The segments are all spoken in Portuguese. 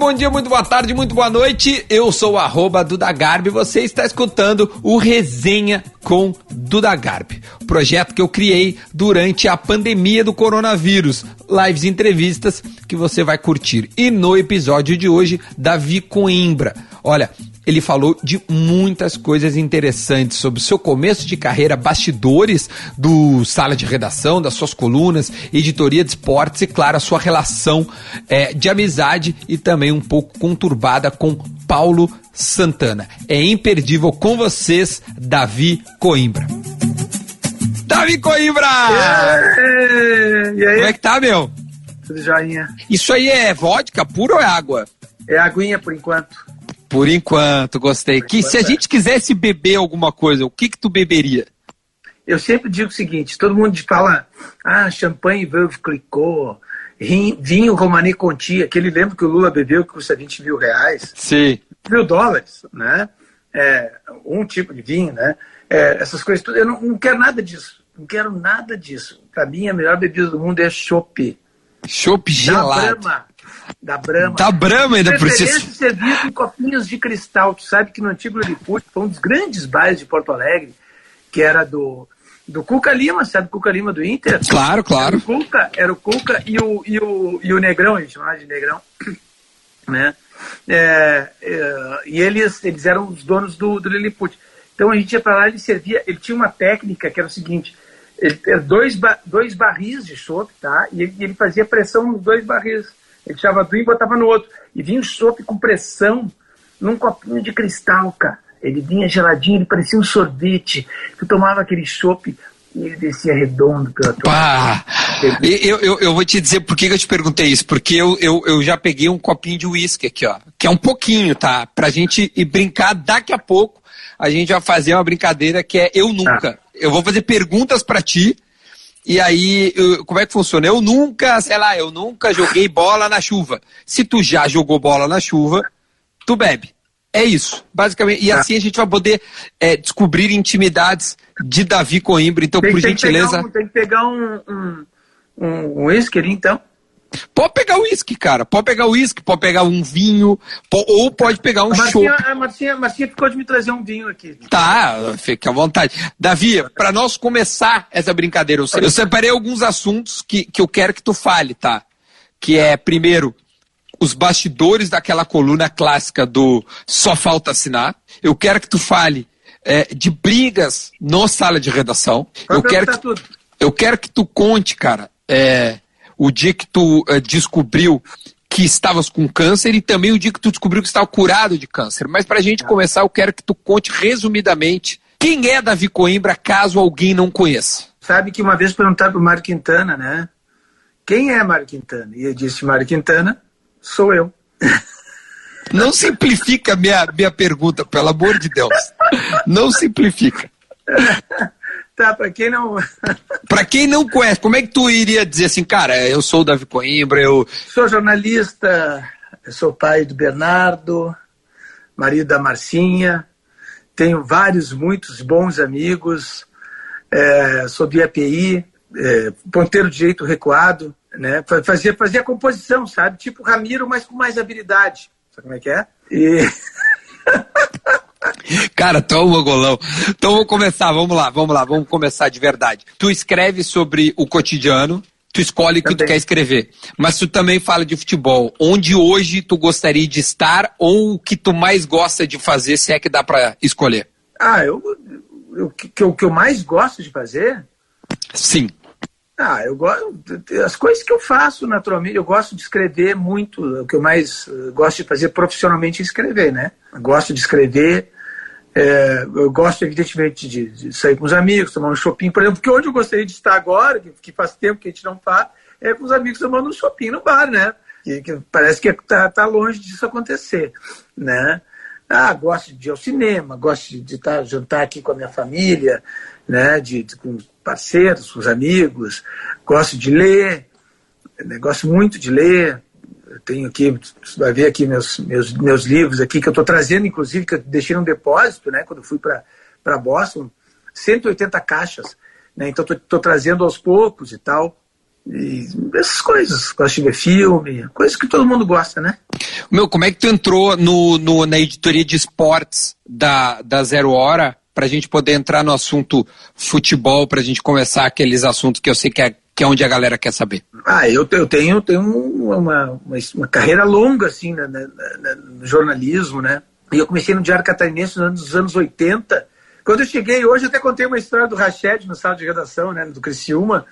bom dia, muito boa tarde, muito boa noite. Eu sou o arroba Duda Garbi você está escutando o Resenha com Duda Garbi. Projeto que eu criei durante a pandemia do coronavírus. Lives e entrevistas que você vai curtir. E no episódio de hoje, Davi Coimbra. Olha, ele falou de muitas coisas interessantes sobre o seu começo de carreira, bastidores do sala de redação, das suas colunas, editoria de esportes e, claro, a sua relação é, de amizade e também um pouco conturbada com Paulo Santana. É imperdível com vocês, Davi Coimbra. Davi Coimbra! E aí? Como é que tá, meu? Tudo joinha. Isso aí é vodka pura ou é água? É aguinha por enquanto. Por enquanto, gostei. que se a é. gente quisesse beber alguma coisa, o que que tu beberia? Eu sempre digo o seguinte: todo mundo fala, ah, champanhe Veuve Clicquot, rim- vinho Romani Conti, aquele lembro que o Lula bebeu que custa 20 mil reais, Sim. mil dólares, né? É, um tipo de vinho, né? É, essas coisas tudo. Eu não, não quero nada disso. Não quero nada disso. Para mim, a melhor bebida do mundo é chopp. Chopp gelado. Brahma. Da Brahma. Da Brahma ainda por Preferência si. servido em copinhos de cristal. Tu sabe que no antigo Lilliput foi um dos grandes bares de Porto Alegre, que era do, do Cuca Lima, sabe o Cuca Lima do Inter? Claro, Era claro. o Cuca, era o Cuca e o, e o, e o Negrão, a gente chamava de Negrão. Né? É, é, e eles, eles eram os donos do, do Lilliput. Então a gente ia para lá e ele servia, ele tinha uma técnica que era o seguinte, ele tinha dois, dois barris de chopp, tá? E ele, ele fazia pressão nos dois barris. Ele tirava um e botava no outro. E vinha o chopp com pressão num copinho de cristal, cara. Ele vinha geladinho, ele parecia um sorvete. Tu tomava aquele chopp e ele descia redondo pela tua Pá. Eu, eu, eu vou te dizer por que eu te perguntei isso. Porque eu, eu, eu já peguei um copinho de uísque aqui, ó. Que é um pouquinho, tá? Pra gente ir brincar daqui a pouco. A gente vai fazer uma brincadeira que é Eu Nunca. Eu vou fazer perguntas pra ti. E aí, eu- como é que funciona? Eu nunca, sei lá, eu nunca joguei bola na chuva. Se tu já jogou bola na chuva, tu bebe. É isso, basicamente. E assim a gente vai poder é, descobrir intimidades de Davi Coimbra. Então, Tem, por tem que gentileza. pegar um- tem que pegar um, um, um whisky então. Pode pegar uísque, cara. Pode pegar uísque, pode pegar um vinho, ou pode pegar um chopp. a, Marcinha, a Marcinha ficou de me trazer um vinho aqui. Tá, fique à vontade. Davi, para nós começar essa brincadeira, eu, eu separei alguns assuntos que, que eu quero que tu fale, tá? Que é, primeiro, os bastidores daquela coluna clássica do Só Falta Assinar. Eu quero que tu fale é, de brigas no sala de redação. Eu Pode quero perguntar que, tudo. eu quero que tu conte, cara, é, o dia que tu é, descobriu que estavas com câncer e também o dia que tu descobriu que estava curado de câncer. Mas pra gente começar, eu quero que tu conte resumidamente quem é Davi Coimbra, caso alguém não conheça. Sabe que uma vez perguntaram pro Mário Quintana, né? Quem é Mário Quintana? E ele disse, Mário Quintana, sou eu. Não simplifica minha, minha pergunta, pelo amor de Deus. Não simplifica. Tá, pra quem não... Pra quem não conhece, como é que tu iria dizer assim, cara, eu sou o Davi Coimbra, eu... sou jornalista, sou pai do Bernardo, marido da Marcinha, tenho vários, muitos bons amigos, é, sou do IAPI, é, ponteiro direito recuado, né? Fa- Fazia, fazia composição, sabe? Tipo Ramiro, mas com mais habilidade. Sabe como é que é? E... Cara, tu um mongolão. Então vamos começar, vamos lá, vamos lá, vamos começar de verdade. Tu escreve sobre o cotidiano, tu escolhe o que tu quer escrever. Mas tu também fala de futebol. Onde hoje tu gostaria de estar ou o que tu mais gosta de fazer, se é que dá pra escolher? Ah, eu, o que, que eu mais gosto de fazer Sim. Ah, eu gosto. As coisas que eu faço naturalmente, eu gosto de escrever muito. O que eu mais eh, gosto de fazer profissionalmente é escrever, né? Eu gosto de escrever. É, eu gosto, evidentemente, de, de sair com os amigos, tomar um shopping, por exemplo, porque onde eu gostaria de estar agora, que, que faz tempo que a gente não faz, é com os amigos tomando um shopping no bar, né? Que, que parece que tá, tá longe disso acontecer, né? Ah, gosto de ir ao cinema, gosto de, estar, jantar aqui com a minha família, né? De, de- com parceiros, com os amigos, gosto de ler, né, gosto muito de ler. Tenho aqui, você vai ver aqui meus, meus, meus livros aqui que eu estou trazendo, inclusive, que eu deixei num depósito, né? Quando fui para Boston, 180 caixas, né? Então estou trazendo aos poucos e tal. E essas coisas, gosto de ver filme, coisas que todo mundo gosta, né? Meu, como é que tu entrou no, no na editoria de esportes da, da Zero Hora para a gente poder entrar no assunto futebol, para a gente começar aqueles assuntos que eu sei que é, que é onde a galera quer saber? Ah, eu, eu tenho, tenho uma, uma, uma carreira longa, assim, né, no jornalismo, né? E eu comecei no Diário Catarinense nos anos 80. Quando eu cheguei, hoje até contei uma história do Rached no sala de redação, né, do Criciúma.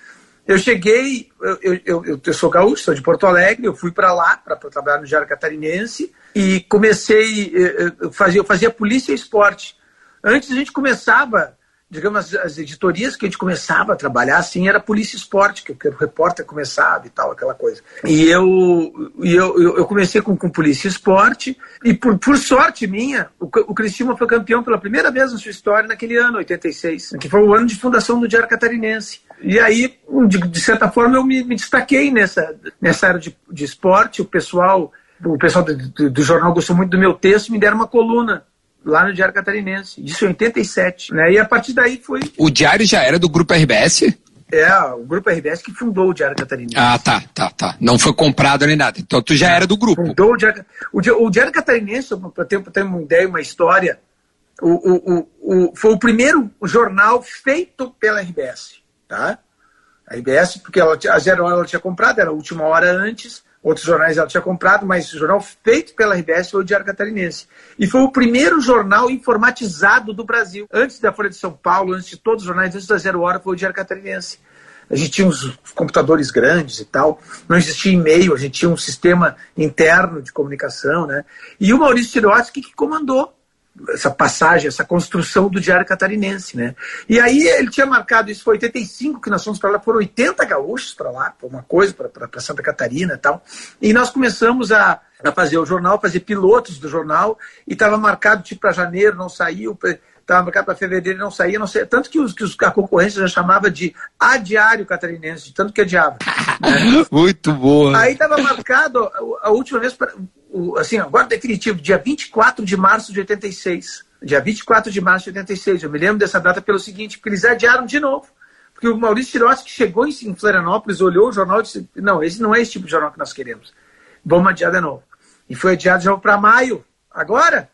Eu cheguei, eu, eu, eu, eu sou gaúcho, sou de Porto Alegre, eu fui para lá para trabalhar no Diário Catarinense e comecei, eu fazia, eu fazia polícia e esporte. Antes a gente começava digamos, as, as, editorias que a gente começava a trabalhar, assim, era polícia esporte, que, o repórter começava e tal, aquela coisa. E eu, e eu, eu comecei com, com polícia esporte, e por, por sorte minha, o, o Cristina foi campeão pela primeira vez na sua história naquele ano, 86, que foi o ano de fundação do Diário Catarinense. E aí, de, de certa forma, eu me, me, destaquei nessa, nessa área de, de esporte, o pessoal o pessoal do, do, do, jornal gostou muito do meu texto, me deram uma coluna lá no Diário Catarinense. Isso em 87. Né? E a partir daí foi. O Diário já era do Grupo RBS? É, o Grupo RBS que fundou o Diário Catarinense. Ah, tá, tá, tá. Não foi comprado nem nada. Então tu já era do grupo. Fundou o Diário, o, o Diário Catarinense, para ter, ter uma ideia, uma história, o, o, o, foi o primeiro jornal feito pela RBS. Tá? A RBS, porque ela, a Zero Hora ela tinha comprado, era a última hora antes, outros jornais ela tinha comprado, mas o jornal feito pela RBS foi o Diário Catarinense. E foi o primeiro jornal informatizado do Brasil. Antes da Folha de São Paulo, antes de todos os jornais, antes da Zero Hora, foi o Diário Catarinense. A gente tinha uns computadores grandes e tal, não existia e-mail, a gente tinha um sistema interno de comunicação, né? E o Maurício Tirotsky que comandou essa passagem, essa construção do Diário Catarinense, né? E aí ele tinha marcado, isso foi 85 que nós fomos para lá, foram 80 gaúchos para lá, por uma coisa, para Santa Catarina e tal. E nós começamos a, a fazer o jornal, fazer pilotos do jornal, e estava marcado tipo para janeiro, não saiu, estava marcado para fevereiro, não saía, não sei, tanto que, os, que os, a concorrência já chamava de adiário catarinense, tanto que adiava. Né? Muito boa. Aí estava marcado a, última vez, pra, assim, agora definitivo, dia 24 de março de 86. Dia 24 de março de 86. Eu me lembro dessa data pelo seguinte, porque eles adiaram de novo. Porque o Maurício Tirossi, que chegou em Florianópolis, olhou o jornal e disse: Não, esse não é esse tipo de jornal que nós queremos. Vamos adiar de novo. E foi adiado já para maio. Agora,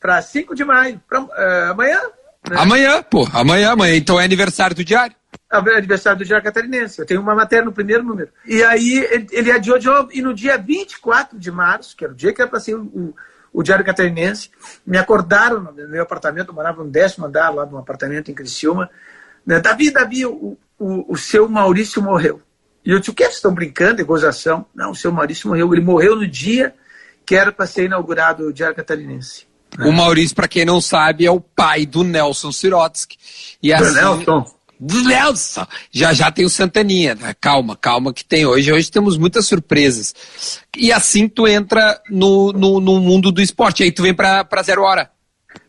para 5 de maio. Pra, uh, amanhã. Né? Amanhã, pô. Amanhã, amanhã. Então é aniversário do Diário. É aniversário do Diário Catarinense. Eu tenho uma matéria no primeiro número. E aí ele, ele adiou de novo. E no dia 24 de março, que era o dia que era para ser o, o, o, Diário Catarinense, me acordaram no meu apartamento. Eu morava no décimo andar lá de um apartamento em Criciúma. Né? Davi, Davi, o, o, o seu Maurício morreu. E eu disse, o que? Vocês estão brincando? É gozação? Não, o seu Maurício morreu. Ele morreu no dia que era para ser inaugurado o Diário Catarinense. Né? O Maurício, para quem não sabe, é o pai do Nelson Sirotsky. E assim, do Nelson? Do Nelson! Já já tem o Santaninha, né? calma, calma que tem hoje. Hoje temos muitas surpresas. E assim tu entra no, no, no mundo do esporte. Aí tu vem para Zero Hora.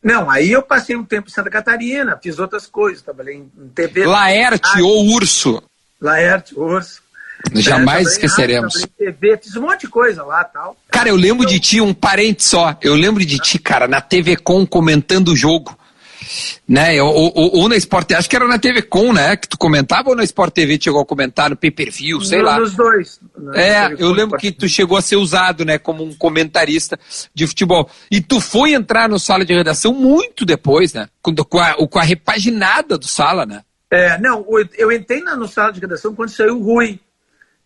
Não, aí eu passei um tempo em Santa Catarina, fiz outras coisas, trabalhei em TV. Laerte ou Urso? Laerte, Urso. Jamais é, esqueceremos. Rádio, TV, fiz um monte de coisa lá tal. Cara, eu lembro de ti, um parente só. Eu lembro de ti, cara, na TV Com comentando o jogo. Né? Ou, ou, ou na Sport TV, acho que era na TV Com, né? Que tu comentava ou na Sport TV chegou a comentar no pay-per-view, sei no, lá. Nos dois. É, eu lembro que tu chegou a ser usado, né, como um comentarista de futebol. E tu foi entrar no sala de redação muito depois, né? Com, com, a, com a repaginada do sala, né? É, não, eu entrei na, no sala de redação quando saiu o Rui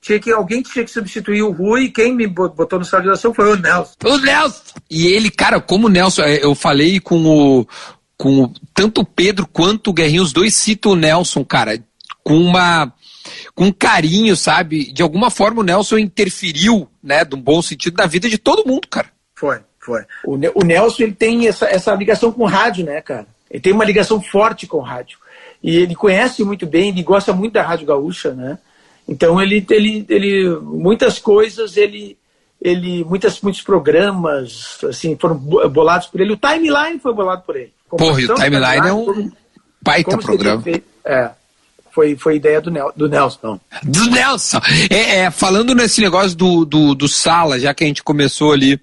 tinha que alguém tinha que substituir o Rui e quem me botou no sala de redação foi o Nelson. O Nelson! E ele, cara, como o Nelson, é, eu falei com o. Com o, tanto o Pedro quanto o Guerrinho, os dois citam o Nelson, cara, com uma. Com carinho, sabe? De alguma forma o Nelson interferiu, né, de um bom sentido, na vida de todo mundo, cara. Foi, foi. O, o Nelson, ele tem essa, essa ligação com o rádio, né, cara? Ele tem uma ligação forte com o rádio. E ele conhece muito bem, ele gosta muito da Rádio Gaúcha, né? Então ele, ele, ele muitas coisas ele, ele muitas, muitos programas assim foram bolados por ele. O timeline foi bolado por ele. Porra, e o timeline é um baita programa. É. Foi, foi ideia do, Nel, do Nelson. Do Nelson! É, é, falando nesse negócio do, do, do, Sala, já que a gente começou ali,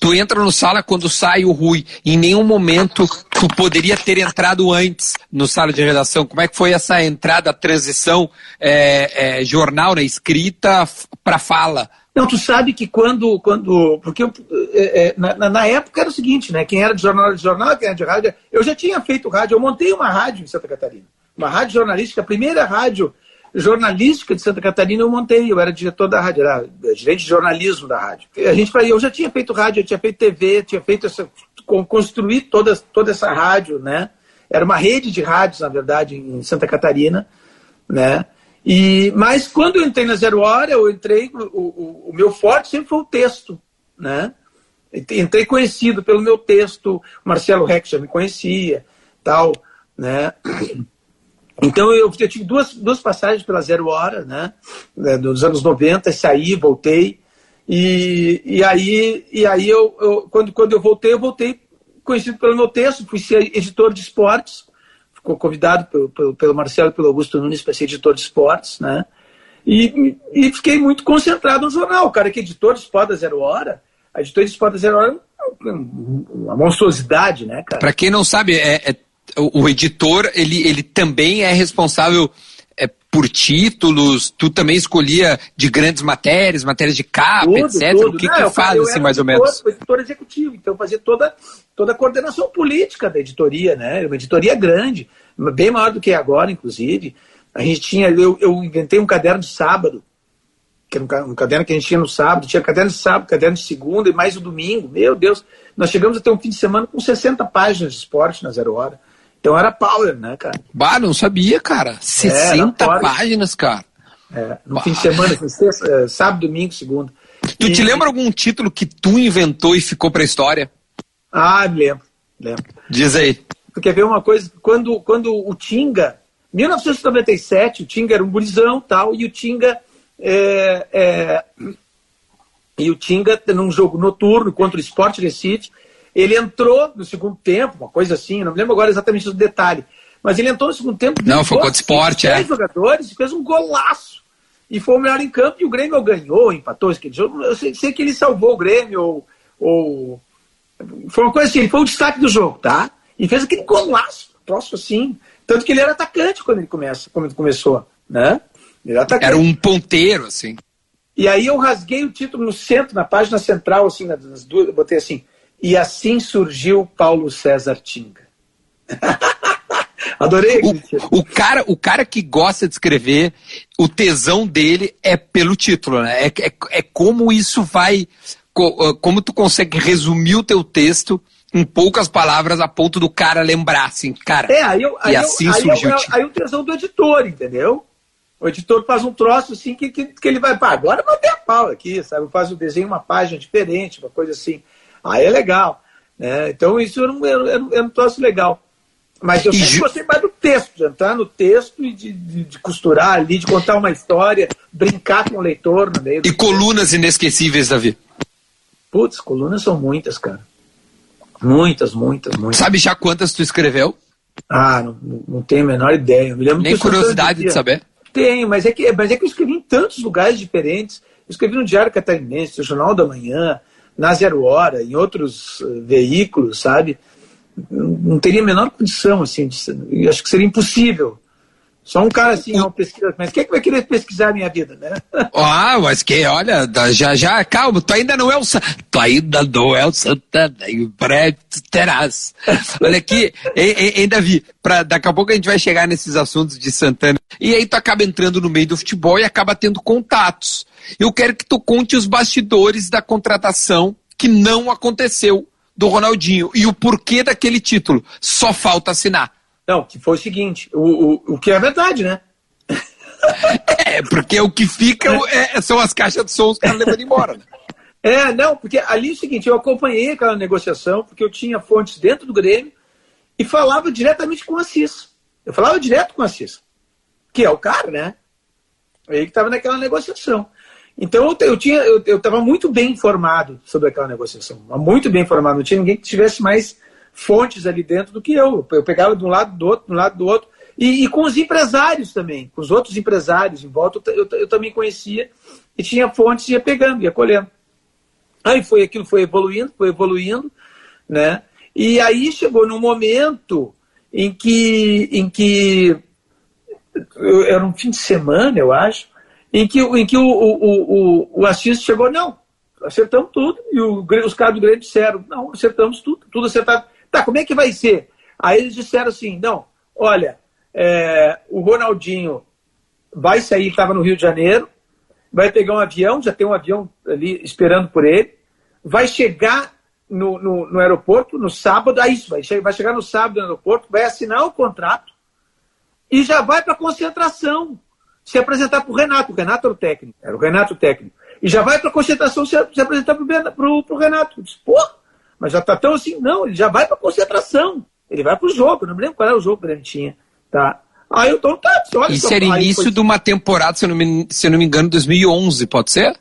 tu entra no Sala quando sai o Rui. Em nenhum momento tu poderia ter entrado antes no Sala de Redação. Como é que foi essa entrada, a transição é, é, jornal, né, escrita para fala? Não, tu sabe que quando. quando porque eu, é, é na, na, época era o seguinte, né? Quem era de jornal de jornal, quem era de rádio. Eu já tinha feito rádio, eu montei uma rádio em Santa Catarina. Uma rádio jornalística, a primeira rádio jornalística de Santa Catarina eu montei, eu era diretor da rádio, era gerente de jornalismo da rádio. A gente, eu já tinha feito rádio, eu tinha feito TV, tinha feito essa, construir toda, toda essa rádio, né? Era uma rede de rádios, na verdade, em Santa Catarina, né? E, mas quando eu entrei na Zero Hora, eu entrei, o, o, o meu forte sempre foi o texto, né? Entrei conhecido pelo meu texto, Marcelo Rex já me conhecia, tal, né? Então eu, eu tive duas, duas passagens pela Zero Hora, né? Nos anos 90, saí, voltei. E, e aí, e aí eu, eu, quando, quando eu voltei, eu voltei conhecido pelo meu texto, fui ser editor de esportes, ficou convidado pelo, pelo, pelo Marcelo e pelo Augusto Nunes para ser editor de esportes, né? E, e, fiquei muito concentrado no jornal. O cara que é editor de esporte da Zero Hora, a de esporte da Zero Hora é uma monstruosidade, né, cara? Para quem não sabe, é, é, o, o editor, ele, ele também é responsável é, por títulos, tu também escolhia de grandes matérias, matérias de capa, tudo, etc. Tudo. O que, Não, que faz, assim, mais editor, ou menos? Eu editor executivo, então fazia toda toda a coordenação política da editoria, né? Uma editoria grande, bem maior do que é agora, inclusive. A gente tinha, eu, eu inventei um caderno de sábado, que era um, caderno que a gente tinha no sábado, tinha caderno de sábado, caderno de segunda e mais o domingo. Meu Deus, nós chegamos a ter um fim de semana com 60 páginas de esporte na Zero Hora. Então era power, né, cara? Bah, não sabia, cara. 60 é, páginas, cara. É, no bah. fim de semana, sexta, é, sábado, domingo, segunda. Tu e... te lembra algum título que tu inventou e ficou pra história? Ah, lembro, lembro. Diz aí. Tu quer ver uma coisa? Quando, quando o Tinga, 1997, o Tinga era um gurizão tal, e o Tinga é, é, e o Tinga, num jogo noturno contra o Sport Recife, ele entrou no segundo tempo, uma coisa assim, não me lembro agora exatamente do detalhe, mas ele entrou no segundo tempo. Não, foi contra o esporte, é. jogadores e fez um golaço. E foi o melhor em campo e o Grêmio ganhou, empatou aquele jogo. Eu sei, sei que ele salvou o Grêmio ou, ou foi uma coisa assim, ele foi o destaque do jogo, tá? E fez aquele golaço, troço assim. Tanto que ele era atacante quando ele, começa, quando ele começou, né? Ele era, era um ponteiro, assim. E aí eu rasguei o título no centro, na página central, assim, nas duas, botei assim, e assim surgiu Paulo César Tinga. Adorei. O, o, cara, o cara que gosta de escrever, o tesão dele é pelo título, né? É, é, é como isso vai ah, como tu consegue resumir o teu texto em poucas palavras a ponto do cara lembrar, assim, cara. É, aí, eu, aí, assim eu, surgiu. Aí, aí, aí o tesão do editor, entendeu? O editor faz um troço assim que, que, que ele vai, pá, agora bater a pau aqui, sabe? Faz o desenho, uma página diferente, uma coisa assim. Aí é legal. Né? Então isso era um, era, era um troço legal. Mas eu sempre ju... gostei mais do texto, de entrar no texto e de, de, de, costurar ali, de contar uma história, brincar com o leitor no meio. E colunas inesquecíveis, Davi? Putz, colunas são muitas, cara. Muitas, muitas, muitas. Sabe já quantas tu escreveu? Ah, não, não tenho a menor ideia. Eu me Nem curiosidade de saber? Tenho, mas é, que, mas é que eu escrevi em tantos lugares diferentes. Eu escrevi no Diário Catarinense, no Jornal da Manhã, na Zero Hora, em outros uh, veículos, sabe? Não, teria a menor condição, assim, de, acho que seria impossível só um cara assim, não pesquisa, mas quem é que vai querer pesquisar a minha vida, né? Ah, mas que, olha, já, já, calma, tu ainda não é o tu ainda não é o Santana, em breve tu terás. Olha aqui, hein, Davi, pra, daqui a pouco a gente vai chegar nesses assuntos de Santana, e aí tu acaba entrando no meio do futebol e acaba tendo contatos. Eu quero que tu conte os bastidores da contratação que não aconteceu do Ronaldinho e o porquê daquele título. Só falta assinar. Não, que foi o seguinte, o, o, o que é verdade, né? É, porque o que fica é, são as caixas de som os caras levando embora. Né? É, não, porque ali é o seguinte, eu acompanhei aquela negociação, porque eu tinha fontes dentro do Grêmio e falava diretamente com o Assis. Eu falava direto com o Assis, que é o cara, né? Ele que estava naquela negociação. Então eu, eu tinha, eu estava muito bem informado sobre aquela negociação, muito bem informado. Não tinha ninguém que tivesse mais fontes ali dentro do que eu. Eu pegava de um lado do outro, de um lado do outro. E, e com os empresários também, com os outros empresários em volta, eu, eu, eu também conhecia e tinha fontes, ia pegando, ia colhendo. Aí foi aquilo, foi evoluindo, foi evoluindo, né? E aí chegou num momento em que, em que era um fim de semana, eu acho, em que, em que o, o, o, o Assis chegou, não, acertamos tudo, e o, os caras do Grêmio disseram, não, acertamos tudo, tudo acertado. Tá, como é que vai ser? Aí eles disseram assim, não, olha, é, o Ronaldinho vai sair, estava no Rio de Janeiro, vai pegar um avião, já tem um avião ali esperando por ele, vai chegar no, no, no aeroporto no sábado, é isso, vai, vai chegar no sábado no aeroporto, vai assinar o contrato e já vai para concentração se apresentar para o Renato. O Renato era o técnico, era o Renato técnico. E já vai para concentração se, se apresentar para o Renato. Eu disse, pô, mas já está tão assim. Não, ele já vai para concentração. Ele vai para o jogo, não me lembro qual era o jogo que ele tinha. Tá? Aí eu tô, tá, olha, Isso era início foi... de uma temporada, se eu, não me, se eu não me engano, 2011, pode ser?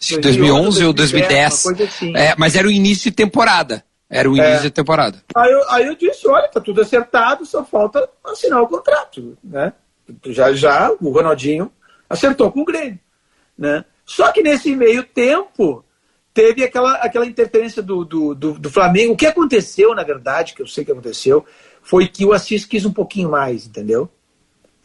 2011, 2011 ou 2010. Assim. É, mas era o início de temporada. Era o é. início é. de temporada. Aí eu, aí eu disse, olha, tá tudo acertado, só falta assinar o contrato, né? Já, já o Ronaldinho acertou com o Grêmio, né? Só que nesse meio tempo teve aquela, aquela interferência do, do, do, do Flamengo. O que aconteceu, na verdade, que eu sei que aconteceu, foi que o Assis quis um pouquinho mais, entendeu?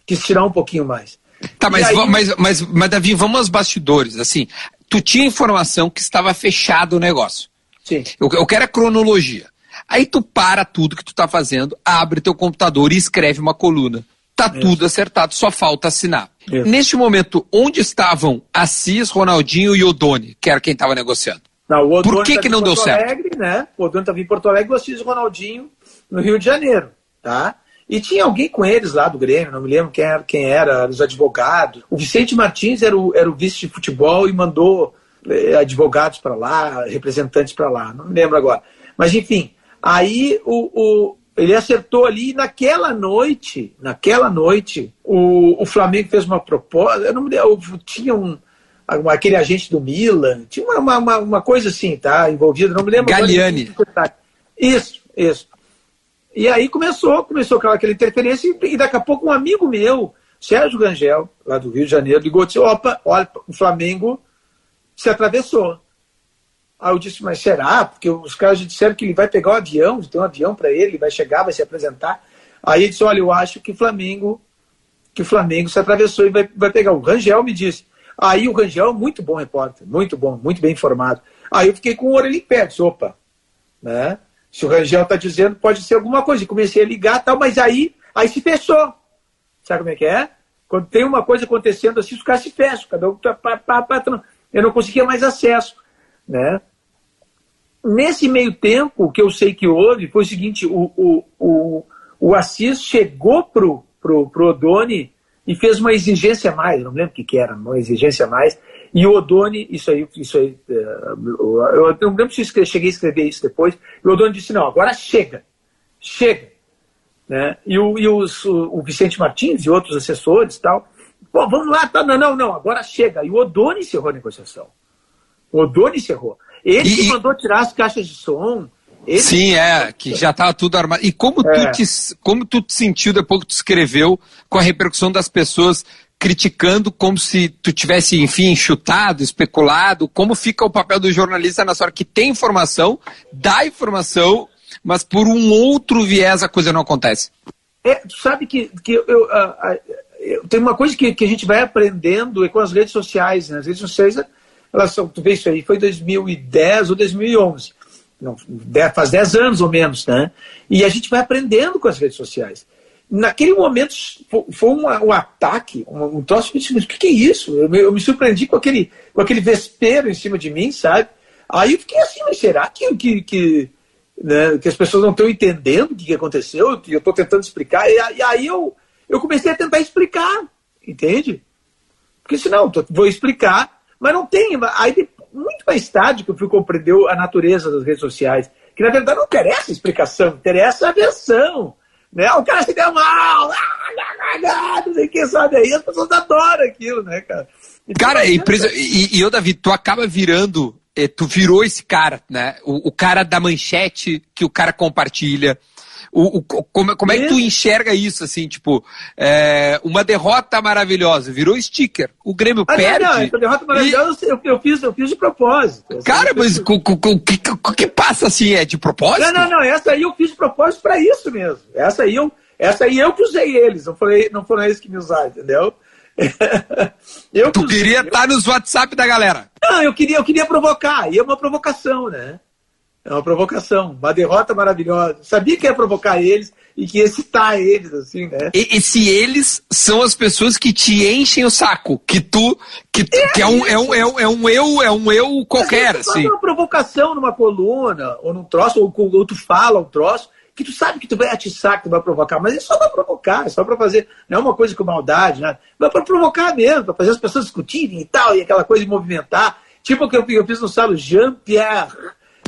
Quis tirar um pouquinho mais. Tá, mas, aí... mas, mas, mas, Davi, vamos aos bastidores. Assim, tu tinha informação que estava fechado o negócio. Sim. Eu, eu quero a cronologia. Aí tu para tudo que tu tá fazendo, abre teu computador e escreve uma coluna. Tá Isso. tudo acertado, só falta assinar. Isso. Neste momento, onde estavam Assis, Ronaldinho e Odoni, que era quem estava negociando? Não, Por que, que não deu Alegre, certo? Né? O Odoni estava em Porto Alegre e o Assis e o Ronaldinho no Rio de Janeiro. Tá? E tinha alguém com eles lá do Grêmio, não me lembro quem era, quem era os advogados. O Vicente Martins era o, era o vice de futebol e mandou eh, advogados para lá, representantes para lá, não me lembro agora. Mas enfim, aí o, o, ele acertou ali naquela noite, naquela noite, o, o Flamengo fez uma proposta, eu não me lembro, tinha um aquele agente do Milan, tinha uma, uma, uma coisa assim, tá? Envolvido, não me lembro. Galiani. Isso, isso. E aí começou, começou aquela, aquela interferência, e daqui a pouco um amigo meu, Sérgio Gangel, lá do Rio de Janeiro, ligou e disse, opa, olha, o Flamengo se atravessou. Aí eu disse, mas será? Porque os caras disseram que ele vai pegar o um avião, tem um avião para ele, vai chegar, vai se apresentar. Aí ele disse, olha, eu acho que o Flamengo, que o Flamengo se atravessou e vai, vai pegar. O Rangel me disse. Aí o Rangel muito bom repórter, muito bom, muito bem informado. Aí eu fiquei com o orelha em pé, disse, opa, né? Se o Rangel está dizendo, pode ser alguma coisa. E comecei a ligar tal, mas aí, aí se fechou. Sabe como é que é? Quando tem uma coisa acontecendo assim, os caras se fecham, cada um tá patrão. Eu não conseguia mais acesso. Né? Nesse meio tempo, o que eu sei que houve foi o seguinte: o, o, o, o Assis chegou pro, pro, pro Odoni e fez uma exigência a mais, não lembro o que, que era, uma exigência a mais, e o Odoni, isso aí, isso aí, é, eu não lembro se eu cheguei a escrever isso depois, e o Odoni disse, não, agora chega, chega. Né? E, o, e os, o, Vicente Martins e outros assessores tal, pô, vamos lá, tá, não, não, não, agora chega. E o Odoni encerrou a negociação. O Odoni encerrou. Ele e, que mandou tirar as caixas de som, Sim, é, que já estava tudo armado. E como, é. tu te, como tu te sentiu depois que tu escreveu com a repercussão das pessoas criticando como se tu tivesse, enfim, chutado, especulado, como fica o papel do jornalista na hora que tem informação, dá informação, mas por um outro viés a coisa não acontece. É, tu sabe que, que eu, eu, eu, tem uma coisa que, que a gente vai aprendendo é com as redes sociais. Né? As redes sociais, elas são, tu vê isso aí, foi 2010 ou 2011. Não, faz 10 anos ou menos, né? E a gente vai aprendendo com as redes sociais naquele momento foi um, um ataque, um, um troço que eu o que, que é isso? Eu me, eu me, surpreendi com aquele, com aquele vespeiro em cima de mim, sabe? Aí eu fiquei assim, mas será que, que, que, né, que as pessoas não estão entendendo o que, que aconteceu? Eu estou tentando explicar. E, e, aí eu, eu comecei a tentar explicar, entende? Porque senão, vou explicar, mas não tem. Aí, muito mais tarde que eu fui compreender a natureza das redes sociais, que na verdade não interessa a explicação, interessa a versão né? O cara se deu mal, ah, não sei o que, sabe? Aí as pessoas adoram aquilo, né, cara? Então, cara, impressa... e, e eu, Davi, tu acaba virando, eh, tu virou esse cara, né? O, o cara da manchete que o cara compartilha, o, o, como, como é que tu enxerga isso, assim, tipo, é, uma derrota maravilhosa, virou sticker. O Grêmio ah, perde. Não, não, essa derrota maravilhosa e... eu, eu, fiz, eu fiz de propósito. Cara, mas o que, que, que passa assim? É de propósito? Não, não, não. Essa aí eu fiz de propósito para isso mesmo. Essa aí eu, essa aí eu que usei eles, não, foi, não foram eles que me usaram, entendeu? eu, tu queria estar tá nos WhatsApp da galera? Não, eu queria, eu queria provocar, e é uma provocação, né? É uma provocação, uma derrota maravilhosa. Sabia que ia provocar eles e que ia excitar eles, assim, né? E, se eles são as pessoas que te enchem o saco, que tu. Que, tu, é, que é, um, é, um, é, um, é um eu, é um eu qualquer, assim. uma provocação numa coluna, ou num troço, ou, ou tu fala um troço, que tu sabe que tu vai atiçar, que tu vai provocar, mas é só para provocar, é só para fazer, não é uma coisa com maldade, né? Vai para provocar mesmo, para fazer as pessoas discutirem e tal, e aquela coisa de movimentar. Tipo o que eu, eu fiz no salo Jean-Pierre.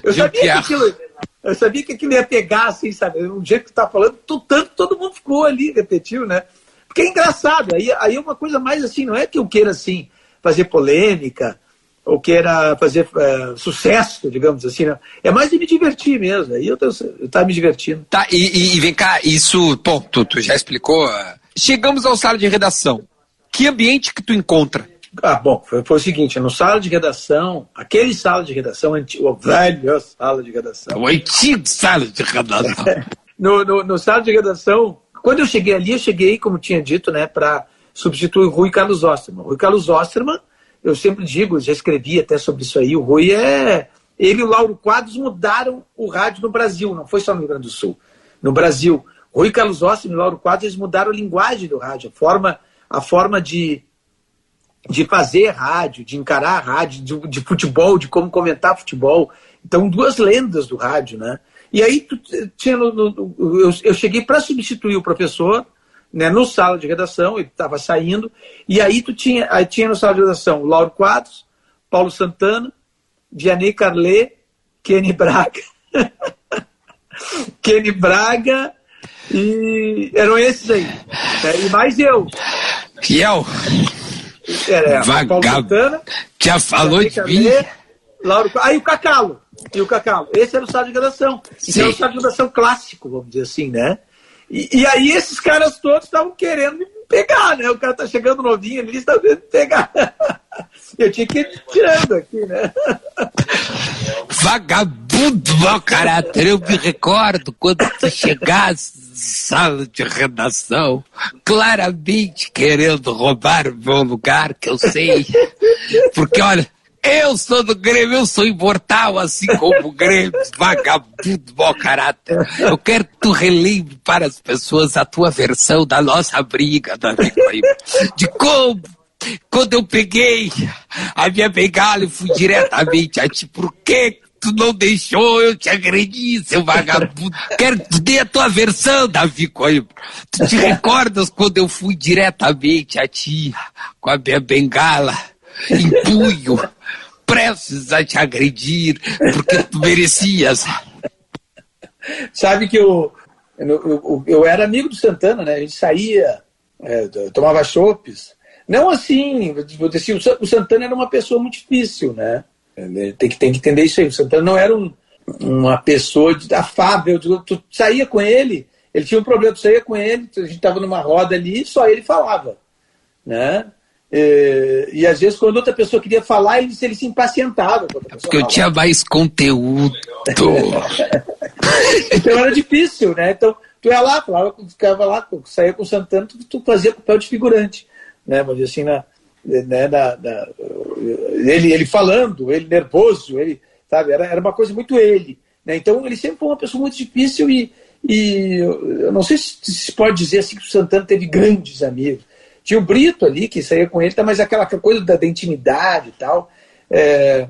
Eu sabia que aquilo. Eu sabia que aquilo ia pegar, assim, sabe? Um jeito que tu tá falando, tu, tanto todo mundo ficou ali, repetiu, né? Porque é engraçado. Aí, aí é uma coisa mais assim, não é que eu queira, assim, fazer polêmica, ou queira fazer é, sucesso, digamos assim. Né? É mais de me divertir mesmo. Aí eu, estava me divertindo. Tá, e, e, vem cá, isso, bom, tu, tu já explicou. É, chegamos ao sala de redação. Que ambiente que tu encontra? Ah, bom, foi, foi, o seguinte, no sala de redação, aquele sala de redação, o velho sala de redação. O antigo sala de redação. no, no, no sala de redação, quando eu cheguei ali, eu cheguei, como tinha dito, né, para substituir o Rui Carlos Osterman. O Rui Carlos Osterman eu sempre digo, já escrevi até sobre isso aí, o Rui é. Ele e o Lauro Quadros mudaram o rádio no Brasil, não foi só no Rio Grande do Sul. No Brasil, Rui Carlos Ossi e o Lauro Quadros eles mudaram a linguagem do rádio, a forma, a forma de, de fazer rádio, de encarar rádio, de, de futebol, de como comentar futebol. Então, duas lendas do rádio, né? E aí tu, tinha no, no, eu, eu cheguei para substituir o professor né, no sala de redação, ele estava saindo, e aí tu tinha, aí tinha no sala de redação o Lauro Quadros, Paulo Santana, Vianney Carlet, Kenny Braga. Kenny Braga e eram esses aí. Né, e mais eu. E eu? Paulo Santana. Já falou de mim? Lauro, aí o Cacalo. E o Cacalo. Esse era o sala de redação. Esse era o sala de redação clássico, vamos dizer assim, né? E, e aí esses caras todos estavam querendo me pegar, né? O cara tá chegando novinho ali, está querendo me pegar. Eu tinha que ir tirando aqui, né? Vagabundo, mau caráter. Eu me recordo quando tu chegasse sala de redação, claramente querendo roubar o meu lugar, que eu sei. Porque, olha, eu sou do Grêmio, eu sou imortal, assim como o Grêmio, vagabundo, mau caráter. Eu quero que tu relembre para as pessoas a tua versão da nossa briga, Davi De como, quando eu peguei a minha bengala e fui diretamente a ti, por que tu não deixou eu te agredir, seu vagabundo? Quero que tu dê a tua versão, Davi Coimbra. Tu te recordas quando eu fui diretamente a ti, com a minha bengala? em punho, prestes a te agredir, porque tu merecias. Sabe que eu, eu, eu, era amigo do Santana, né? A gente saía, é, tomava chopes. Não assim, assim, o Santana era uma pessoa muito difícil, né? Tem que, tem que entender isso aí. O Santana não era um, uma pessoa afável. Tu saía com ele, ele tinha um problema, tu saía com ele, a gente estava numa roda ali, só ele falava. Né? É, e às vezes, quando outra pessoa queria falar, ele, ele se impacientava. Porque eu tinha mais conteúdo. então era difícil, né? Então, tu ia lá, falava, ficava lá, saía com o Santana, tu, tu fazia papel de figurante. Né? Mas assim, na, né, na, na, ele, ele falando, ele nervoso, ele, sabe? Era, era uma coisa muito ele. Né? Então, ele sempre foi uma pessoa muito difícil e, e eu não sei se se pode dizer assim que o Santana teve grandes amigos tinha o Brito ali, que saía com ele, tá, mas aquela coisa da, da intimidade e tal. É,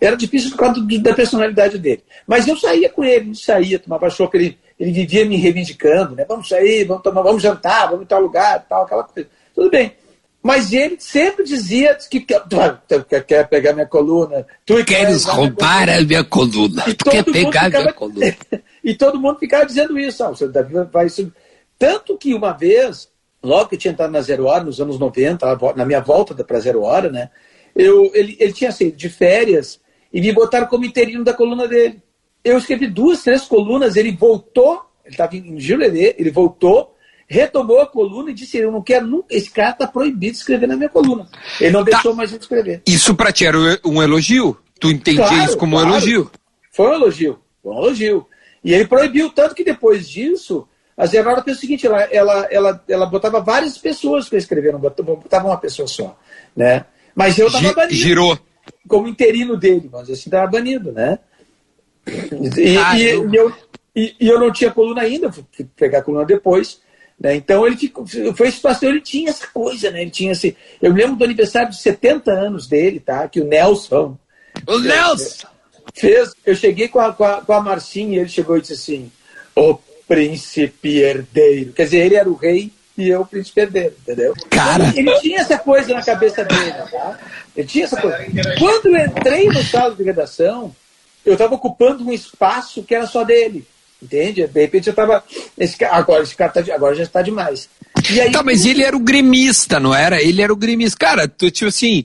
era difícil por causa do, da personalidade dele. Mas eu saía com ele, saía, tomava chopp, ele, ele vivia me reivindicando, né? Vamos sair, vamos tomar, vamos jantar, vamos em tal lugar, tal, aquela coisa. Tudo bem. Mas ele sempre dizia que quer, quer pegar minha coluna. Tu queres roubar a minha coluna. E tu quer pegar ficava, minha coluna. e todo mundo ficava dizendo isso. Ah, o Davi vai. Tanto que uma vez logo que eu tinha entrado na Zero Hora, nos anos 90, na minha volta para Zero Hora, né? Eu, ele, ele tinha saído de férias e me botaram como interino da coluna dele. Eu escrevi duas, três colunas, ele voltou, ele estava em Jurerê, ele voltou, retomou a coluna e disse: Eu não quero nunca, esse cara está proibido de escrever na minha coluna. Ele não tá. deixou mais de escrever. Isso para ti era um elogio? Tu entendia claro, isso como claro. um elogio? Foi um elogio, foi um elogio. E ele proibiu, tanto que depois disso, A Zé Aurora fez o seguinte, ela, ela, ela, ela botava várias pessoas para escrever, não botava uma pessoa só, né? Mas eu estava banido. Girou. Como interino dele, mas assim, estava banido, né? E, ah, e, eu... E, eu, e, eu não tinha coluna ainda, fui pegar a coluna depois. Né? Então ele ficou, foi situação, ele tinha essa coisa, né? Ele tinha esse. Eu me lembro do aniversário de 70 anos dele, tá? Que o Nelson. O Nelson! Fez. Eu cheguei com a, com a, com a Marcinha e ele chegou e disse assim: O príncipe herdeiro. Quer dizer, ele era o rei e eu o príncipe herdeiro, entendeu? Cara! Ele, ele tinha essa coisa na cabeça dele, tá? Ele tinha essa coisa. Quando eu entrei no estado de redação, eu estava ocupando um espaço que era só dele. Entende? De repente eu estava. Esse, agora, esse cara tá, agora já está demais. E aí, tá, mas ele era o gremista, não era? Ele era o gremista. Cara, tu, tipo assim.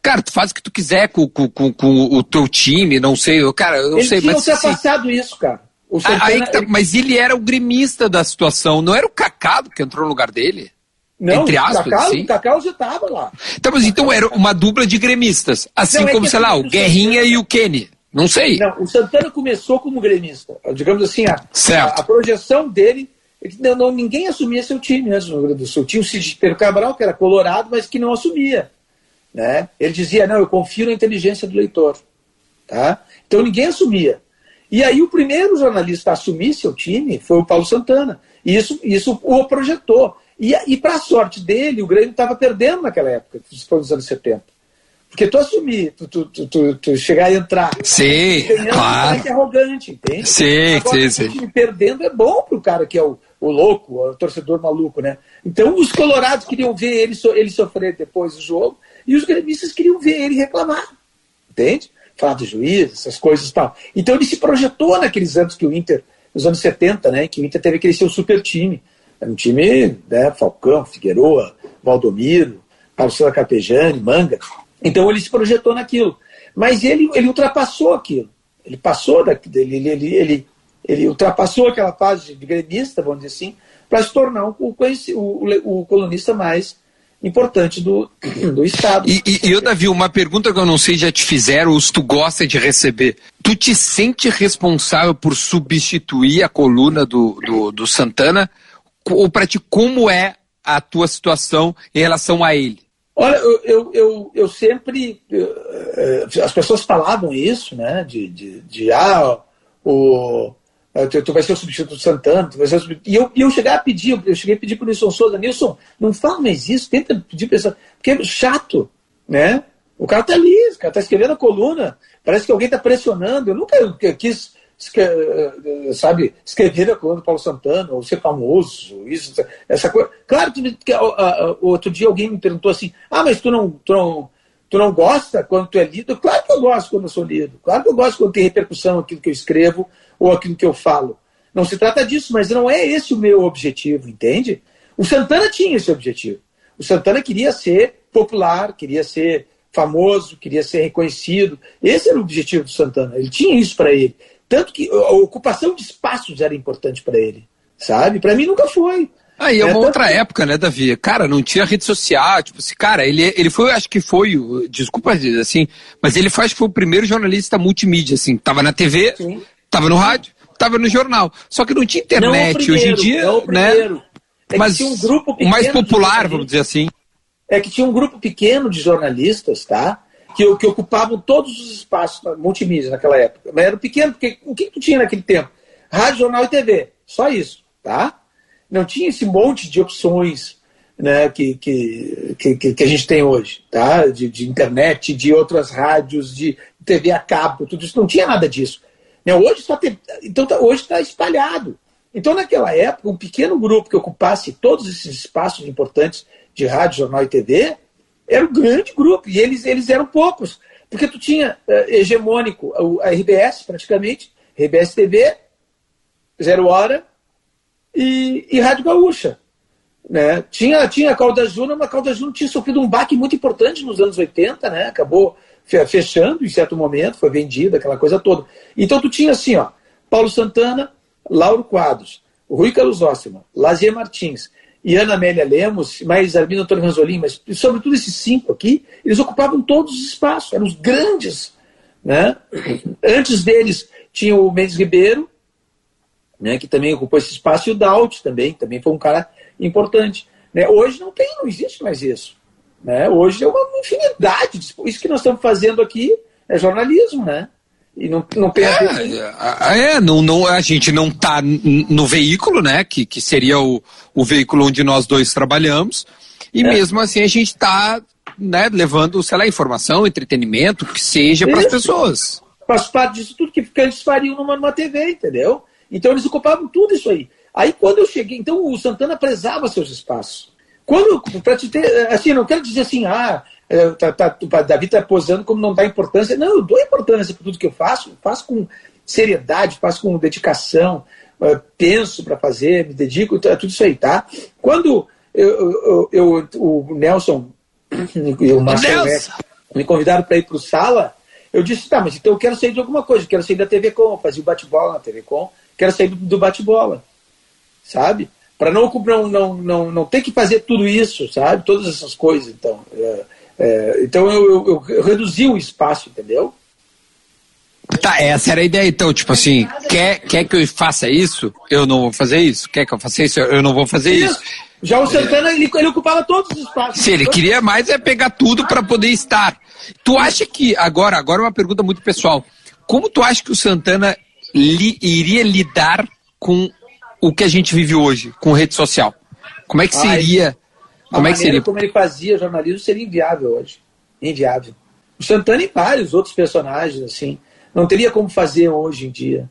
Cara, tu faz o que tu quiser com, com, com, com o teu time, não sei. Cara, eu não ele sei. Mas ter assim, passado isso, cara. Santana, aí tá, ele... Mas ele era o gremista da situação, não era o Cacado que entrou no lugar dele? Não, Entre aspas, o Cacau, sim. o Cacau já estava lá. Então, mas então era uma dupla de gremistas. Assim não, é como, é sei lá, o Guerrinha e o Kenny. Não sei. Não, o Santana começou como gremista. Digamos assim, a, a, a projeção dele. Não, não, ninguém assumia seu time antes no Rio Grande do Sul. Tinha o Cid Pedro Cabral, que era colorado, mas que não assumia. Né? Ele dizia, não, eu confio na inteligência do leitor. Tá? Então ninguém assumia. E aí o primeiro jornalista a assumir seu time foi o Paulo Santana. E isso, isso o projetou. E, e para a sorte dele, o Grêmio estava perdendo naquela época, foi nos anos 70. Porque tu assumir, tu, tu, tu, tu, chegar e entrar. Sim, claro. É arrogante, entende? Sim, Agora, sim, sim. perdendo é bom pro cara que é o, o louco, o torcedor maluco, né? Então os colorados queriam ver ele, ele sofrer depois do jogo e os gremistas queriam ver ele reclamar, entende? Falar do juiz, essas coisas e tal. Então ele se projetou naqueles anos que o Inter, nos anos 70, né? Que o Inter teve aquele seu super time. Era um time, né? Falcão, Figueroa, Valdomiro, Carlos Capejani, Manga. Então ele se projetou naquilo. Mas ele, ele ultrapassou aquilo. Ele passou daquele, ele, ele, ele, ele ultrapassou aquela fase de gremista, vamos dizer assim, para se tornar o, o, o, colunista mais importante do, do Estado. E, e, eu, Davi, uma pergunta que eu não sei já te fizeram, ou se tu gosta de receber. Tu te sente responsável por substituir a coluna do, do, do Santana? Ou para ti, como é a tua situação em relação a ele? Olha, eu, eu, eu, eu sempre. Eh, as pessoas falavam isso, né? De, de, de ah, o, tu, tu vai ser o substituto do Santana, tu vai ser o substituto. E eu, eu cheguei a pedir, eu cheguei a pedir para o Nilson Souza, Nilson, não fala mais isso, tenta pedir para porque é chato, né? O cara tá ali, o cara tá escrevendo a coluna, parece que alguém tá pressionando. Eu nunca quis eh, sabe, escrever a coluna do Paulo Santana, ou ser famoso, isso, essa coisa. Claro que, que outro dia alguém me perguntou assim, ah, mas tu não, tu não, tu não gosta quando tu é lido? Claro que eu gosto quando eu sou lido. Claro que eu gosto quando tem repercussão aquilo que eu escrevo ou aquilo que eu falo. Não se trata disso, mas não é esse o meu objetivo, entende? O Santana tinha esse objetivo. O Santana queria ser popular, queria ser famoso, queria ser reconhecido. Esse era o objetivo do Santana. Ele tinha isso para ele. Tanto que a ocupação de espaços era importante para ele, sabe? Para mim nunca foi. Aí é uma é, outra época, né, Davi? Cara, não tinha rede social, tipo assim, cara, ele, ele foi, acho que foi, desculpa assim, mas ele foi, acho que foi o primeiro jornalista multimídia, assim, tava na TV, Sim. tava no rádio, tava no jornal. Só que não tinha internet, não primeiro, hoje em dia, não né? É mas um grupo o mais popular, vamos dizer assim. É que tinha um grupo pequeno de jornalistas, tá? Que, que ocupavam todos os espaços multimídia naquela época. Mas era pequeno, porque o que, que tinha naquele tempo? Rádio, jornal e TV. Só isso, tá? Não tinha esse monte de opções né, que, que, que, que a gente tem hoje, tá? De, de, internet, de outras rádios, de TV a cabo, tudo isso. Não tinha nada disso. Né? Hoje só tem, então tá, hoje está espalhado. Então, naquela época, um pequeno grupo que ocupasse todos esses espaços importantes de rádio, jornal e TV era um grande grupo, e eles, eles eram poucos. Porque tu tinha uh, hegemônico a RBS, praticamente, RBS TV, Zero Hora e, e Rádio Gaúcha. Né? Tinha, tinha a Calda Júnior, mas a Calda Júnior tinha sofrido um baque muito importante nos anos 80, né? acabou fechando em certo momento, foi vendida, aquela coisa toda. Então tu tinha assim, ó, Paulo Santana, Lauro Quadros, Rui Carlos Ossima, Lazier Martins, e Ana Amélia Lemos, mais Armindo Antônio Ranzolin, mas sobretudo esses cinco aqui, eles ocupavam todos os espaços, eram os grandes. Né? Antes deles tinha o Mendes Ribeiro, né, que também ocupou esse espaço, e o Daut também, também foi um cara importante. Né? Hoje não tem, não existe mais isso. Né? Hoje é uma infinidade. De, isso que nós estamos fazendo aqui é jornalismo, né? E não, não tem a ver é, é, não, não, a gente não está no veículo, né? Que, que seria o, o veículo onde nós dois trabalhamos. E é. mesmo assim a gente está né, levando, sei lá, informação, entretenimento, que seja para as pessoas. Faz parte disso tudo que, que eles fariam numa, numa TV, entendeu? Então eles ocupavam tudo isso aí. Aí quando eu cheguei, então o Santana prezava seus espaços. Quando, para te ter, assim, não quero dizer assim, ah, é, tá, tá, o Davi está posando como não dá importância. Não, eu dou importância para tudo que eu faço, faço com seriedade, faço com dedicação, é, penso para fazer, me dedico, é tudo isso aí, tá? Quando eu, eu, eu o Nelson e o Marcelo me convidaram para ir para o Sala, eu disse, tá, mas então eu quero sair de alguma coisa, quero sair da TV Com, fazer o bate-bola na TV Com, quero sair do, do bate-bola, sabe? Para não, não, não, não, não ter que fazer tudo isso, sabe? Todas essas coisas, então. É, é, então eu, eu, eu reduzi o espaço, entendeu? Tá, essa era a ideia, então, tipo assim, quer, quer que eu faça isso? Eu não vou fazer isso. Quer que eu faça isso? Eu não vou fazer isso. Já o Santana, ele, ele ocupava todos os espaços. Se ele queria mais, é pegar tudo para poder estar. Tu acha que, agora, agora uma pergunta muito pessoal, como tu acha que o Santana li, iria lidar com o que a gente vive hoje, com rede social? Como é que seria... como é que seria? como ele fazia jornalismo seria inviável hoje. Inviável. O Santana e vários outros personagens, assim, não teria como fazer hoje em dia.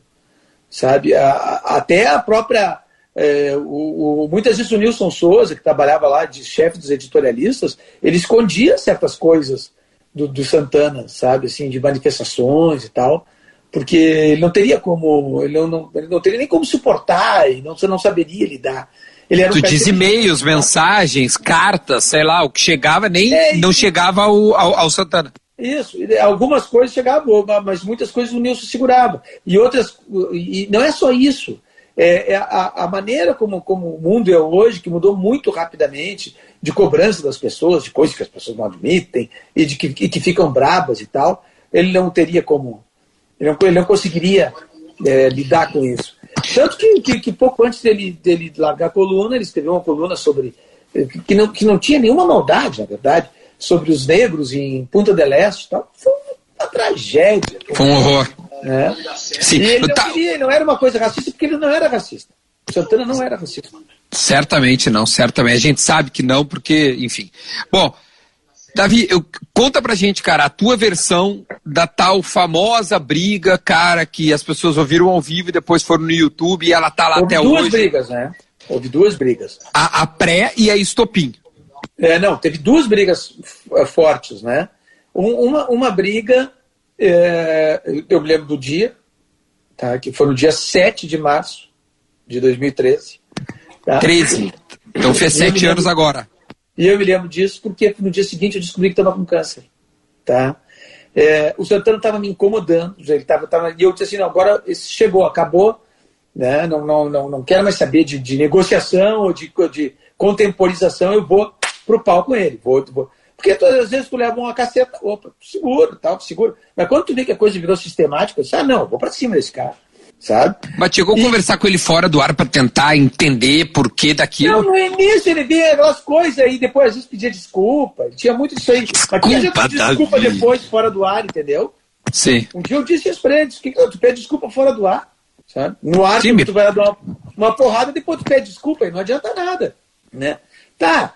Sabe? A, até a própria é, o, o, muitas vezes o Nilson Souza, que trabalhava lá de chefe dos editorialistas, ele escondia certas coisas do, do, Santana, sabe, assim, de manifestações e tal, porque ele não teria como, ele não, ele não teria nem como suportar, e não, você não saberia lidar. Ele era um tu diz e-mails, mensagens, cartas, sei lá, o que chegava nem é, não chegava ao, ao, ao Santana. Isso, algumas coisas chegavam, mas muitas coisas o Nilson segurava. E outras, e não é só isso é, é a, a, maneira como, como o mundo é hoje, que mudou muito rapidamente, de cobrança das pessoas, de coisas que as pessoas não admitem e de que, e que ficam brabas e tal, ele não teria como, ele não, ele não conseguiria é, lidar com isso. Tanto que, que, que, pouco antes dele, dele largar a coluna, ele escreveu uma coluna sobre, que não, que não tinha nenhuma maldade, na verdade, sobre os negros em Punta del Este e tal. Foi uma tragédia. Foi um horror. Né? Sim. E ele não, tá... queria, não era uma coisa racista porque ele não era racista. Santana não era racista. Certamente não, certamente. A gente sabe que não, porque, enfim. Bom, Davi, eu, conta pra gente, cara, a tua versão da tal famosa briga, cara, que as pessoas ouviram ao vivo e depois foram no YouTube e ela tá lá Houve até duas hoje. duas brigas, né? Houve duas brigas. A, a, pré e a estopim. É, não, teve duas brigas fortes, né? Um, uma, uma briga é, eu me lembro do dia, tá? que foi no dia 7 de março de 2013. Tá? 13. Então fez sete anos agora. E eu me lembro disso porque no dia seguinte eu descobri que estava com câncer. Tá? É, o Santana estava me incomodando, ele tava, tava, e eu disse assim, não, agora chegou, acabou, né? não, não, não, não quero mais saber de, de negociação ou de, de contemporização, eu vou pro pau com ele. Vou, vou, porque todas as vezes tu leva uma caceta, opa, seguro, tal, seguro. Mas quando tu vê que a coisa virou sistemática, tu diz, ah, não, vou pra cima desse cara. Sabe? Mas chegou a conversar com ele fora do ar para tentar entender por que daquilo? Não, no início ele via aquelas coisas aí, depois às vezes pedia desculpa. Ele tinha muito isso aí. Desculpa, Mas desculpa depois, fora do ar, entendeu? Sim. Um dia eu disse isso pra ele, disse, tu pede desculpa fora do ar. Sabe? No ar, Sim, tu vai dar uma, uma porrada, depois tu pede desculpa, e não adianta nada. Né? Tá,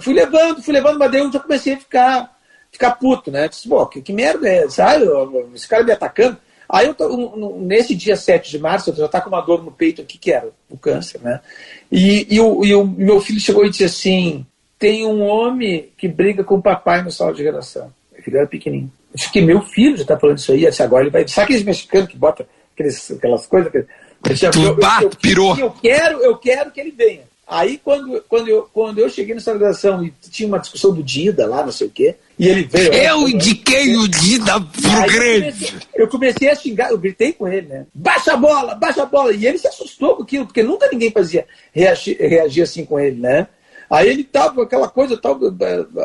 fui levando, fui levando, mas daí eu já comecei a ficar, ficar puto, né? Disse, pô, que, que merda é, sabe? Esse cara me atacando. Aí eu tô, um, nesse dia 7 de março, eu já tá com uma dor no peito aqui, que era o câncer, né? E, e, o, e o meu filho chegou e disse assim: tem um homem que briga com o papai no salão de geração. Meu filho era pequenininho. Eu disse que meu filho já tá falando isso aí, assim, agora ele vai. Sabe aqueles mexicanos que botam aqueles, aquelas coisas? Que, eu, eu, eu, pirou. Eu quero, eu quero que ele venha. Aí, quando, quando, eu, quando eu cheguei nessa organização e tinha uma discussão do Dida lá, não sei o quê, e ele veio. Eu indiquei o Dida pro Grêmio. Eu comecei, a xingar, eu gritei com ele, né? Baixa a bola, baixa a bola. E ele se assustou com aquilo, porque nunca ninguém fazia reagir, reagir assim com ele, né? Aí ele tava com aquela coisa, tal,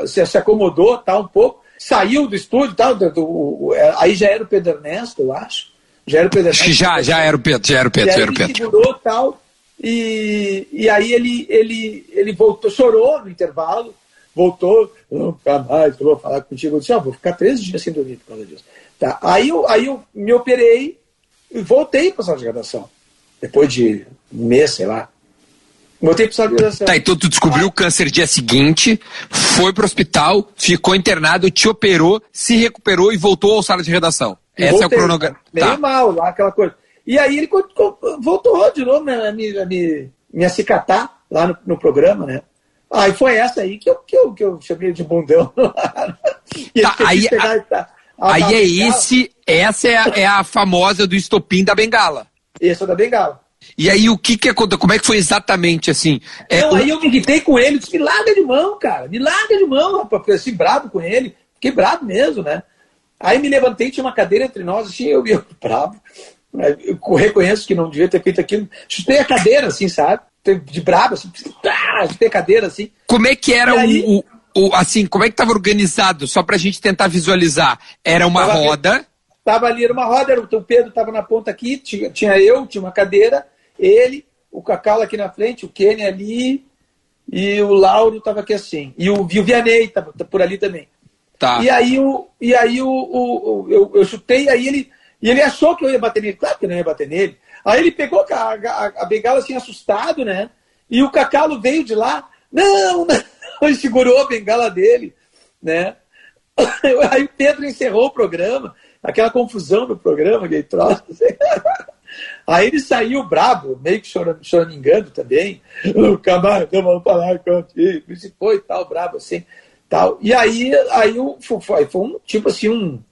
se, se acomodou, tal, um pouco, saiu do estúdio, tal, do, do, aí já era o Pedro Ernesto, eu acho. Já era o Pedro. Que já, já era o Pedro, já era o Pedro, já era o Pedro. segurou tal, e, e aí ele, ele, ele voltou, chorou no intervalo, voltou, nunca mais vou falar contigo. Eu disse, ah, vou ficar três dias sem dormir por causa disso. Tá. Aí, eu, aí eu me operei e voltei para a sala de graduação. Depois de um mês, sei lá. Voltei para a sala de graduação. Tá, então tu descobriu o câncer dia seguinte, foi pro hospital, ficou internado, te operou, se recuperou e voltou ao sala de redação. Esse voltei, é o cronograma. Meio Tá. mal lá, aquela coisa. E aí ele voltou de novo a me, me, me acicatar lá no, no programa, né? Aí foi essa aí que eu, que eu, que eu chamei de bundão. Tá, aí- pegar a- a- Aí é esse, essa é a, é a famosa do estopim da bengala. Esse é da bengala. E aí o que que aconteceu? Como é que foi exatamente assim? É, Não, o- aí eu me irritei com ele, disse, me larga de mão, cara, me larga de mão, rapaz, fiquei assim, bravo com ele, fiquei bravo mesmo, né? Aí me levantei, tinha uma cadeira entre nós, assim, eu, eu bravo, né? Eu reconheço que não devia ter feito aquilo, chutei a cadeira, assim, sabe? De bravo, assim, tá, chutei a cadeira, assim, Como é que era aí- o, o, assim, como é que estava organizado? Só pra gente tentar visualizar. Era uma Tava- roda. Tava ali, era uma roda, era o o Pedro estava na ponta aqui, tinha, tinha eu, tinha uma cadeira, ele, o Cacau aqui na frente, o Kenny ali, e o Lauro estava aqui assim. E o, e o Vianney estava por ali também. Tá. E aí, o, e aí o, o, o- eu, eu chutei, aí ele, e ele achou que eu ia bater nele. Claro que eu não ia bater nele. Aí ele pegou a, a, a bengala assim, assustado, né? E o Cacalo veio de lá, não, não, ele segurou a bengala dele, né? Aí o Pedro encerrou o programa, aquela confusão do programa, aquele troço. assim. Aí ele saiu brabo, meio que chorando, choramingando também. Nunca mais eu vou falar contigo. E foi tal, brabo assim. Tal. E aí, aí foi, foi um tipo assim, um,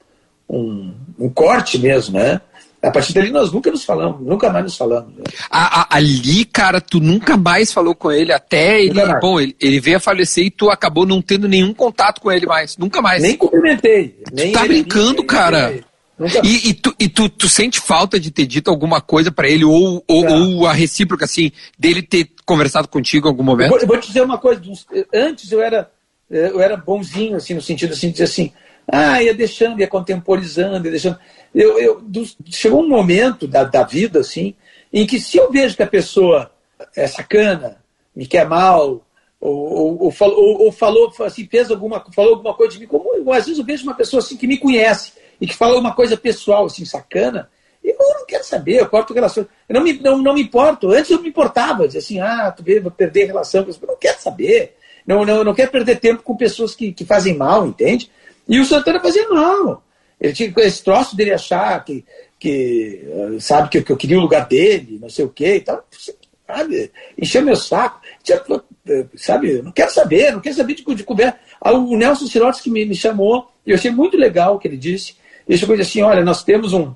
um, um corte mesmo, né? A partir dali nós nunca nos falamos, nunca mais nos falamos. né? A- a- ali, cara, tu nunca mais falou com ele até ele. Bom, ele, ele veio a falecer e tu acabou não tendo nenhum contato com ele mais. Nunca mais. Nem cumprimentei. Nem tá ele, brincando, nem- cara? nem- Nunca E, e tu, e tu, tu sente falta de ter dito alguma coisa pra ele, ou, ou, ou a recíproca, assim, dele ter conversado contigo em algum Eu momento? vou, eu vou te dizer uma coisa. dos- Antes eu era, eu era bonzinho, assim, no sentido assim, de dizer assim, ah, ia deixando, ia contemporizando, ia deixando. Eu, eu, chegou um momento da, da vida, assim, em que se eu vejo que a pessoa é sacana, me quer mal, ou, ou, ou falou, ou, ou falou, assim, fez alguma, falou alguma coisa de mim, como eu, às vezes eu vejo uma pessoa assim que me conhece e que fala uma coisa pessoal, assim, sacana, eu não quero saber, eu corto relação. Eu não me, não, não me importo. Antes eu me importava, dizia assim, ah, tu vê, vou perder relação com. Eu não quero saber. Não, não, não quero perder tempo com pessoas que, que fazem mal, entende? E o Santana fazia mal. Ele tinha esse troço dele achar que, que eh, sabe, que, eu- que eu queria o lugar dele, não sei o quê e tal. Sabe? Encheu meu saco. Tinha, eh, sabe, não quero saber, não quero saber de, de conversa. O Nelson Sirotes que me, me chamou, e eu achei muito legal o que ele disse. Ele chegou e disse assim: olha, nós temos um,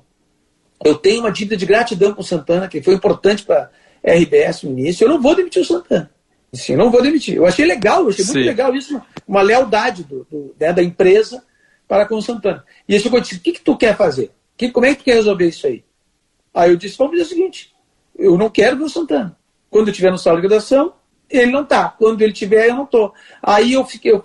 eu tenho uma dívida de gratidão com o Santana, que foi importante para RBS no início. Eu não vou demitir o Santana. Sim, eu não vou demitir. Eu achei legal, eu achei muito Sim. legal isso, uma, uma lealdade do, do- né, da empresa para com o Santana. E ele chegou e disse: o que, que tu quer fazer? Que, como é que tu quer resolver isso aí? Aí eu disse: vamos fazer o seguinte: eu não quero ver o Santana. Quando eu estiver no sala de graduação, ele não tá. Quando ele tiver, eu não tô. Aí eu fiquei, eu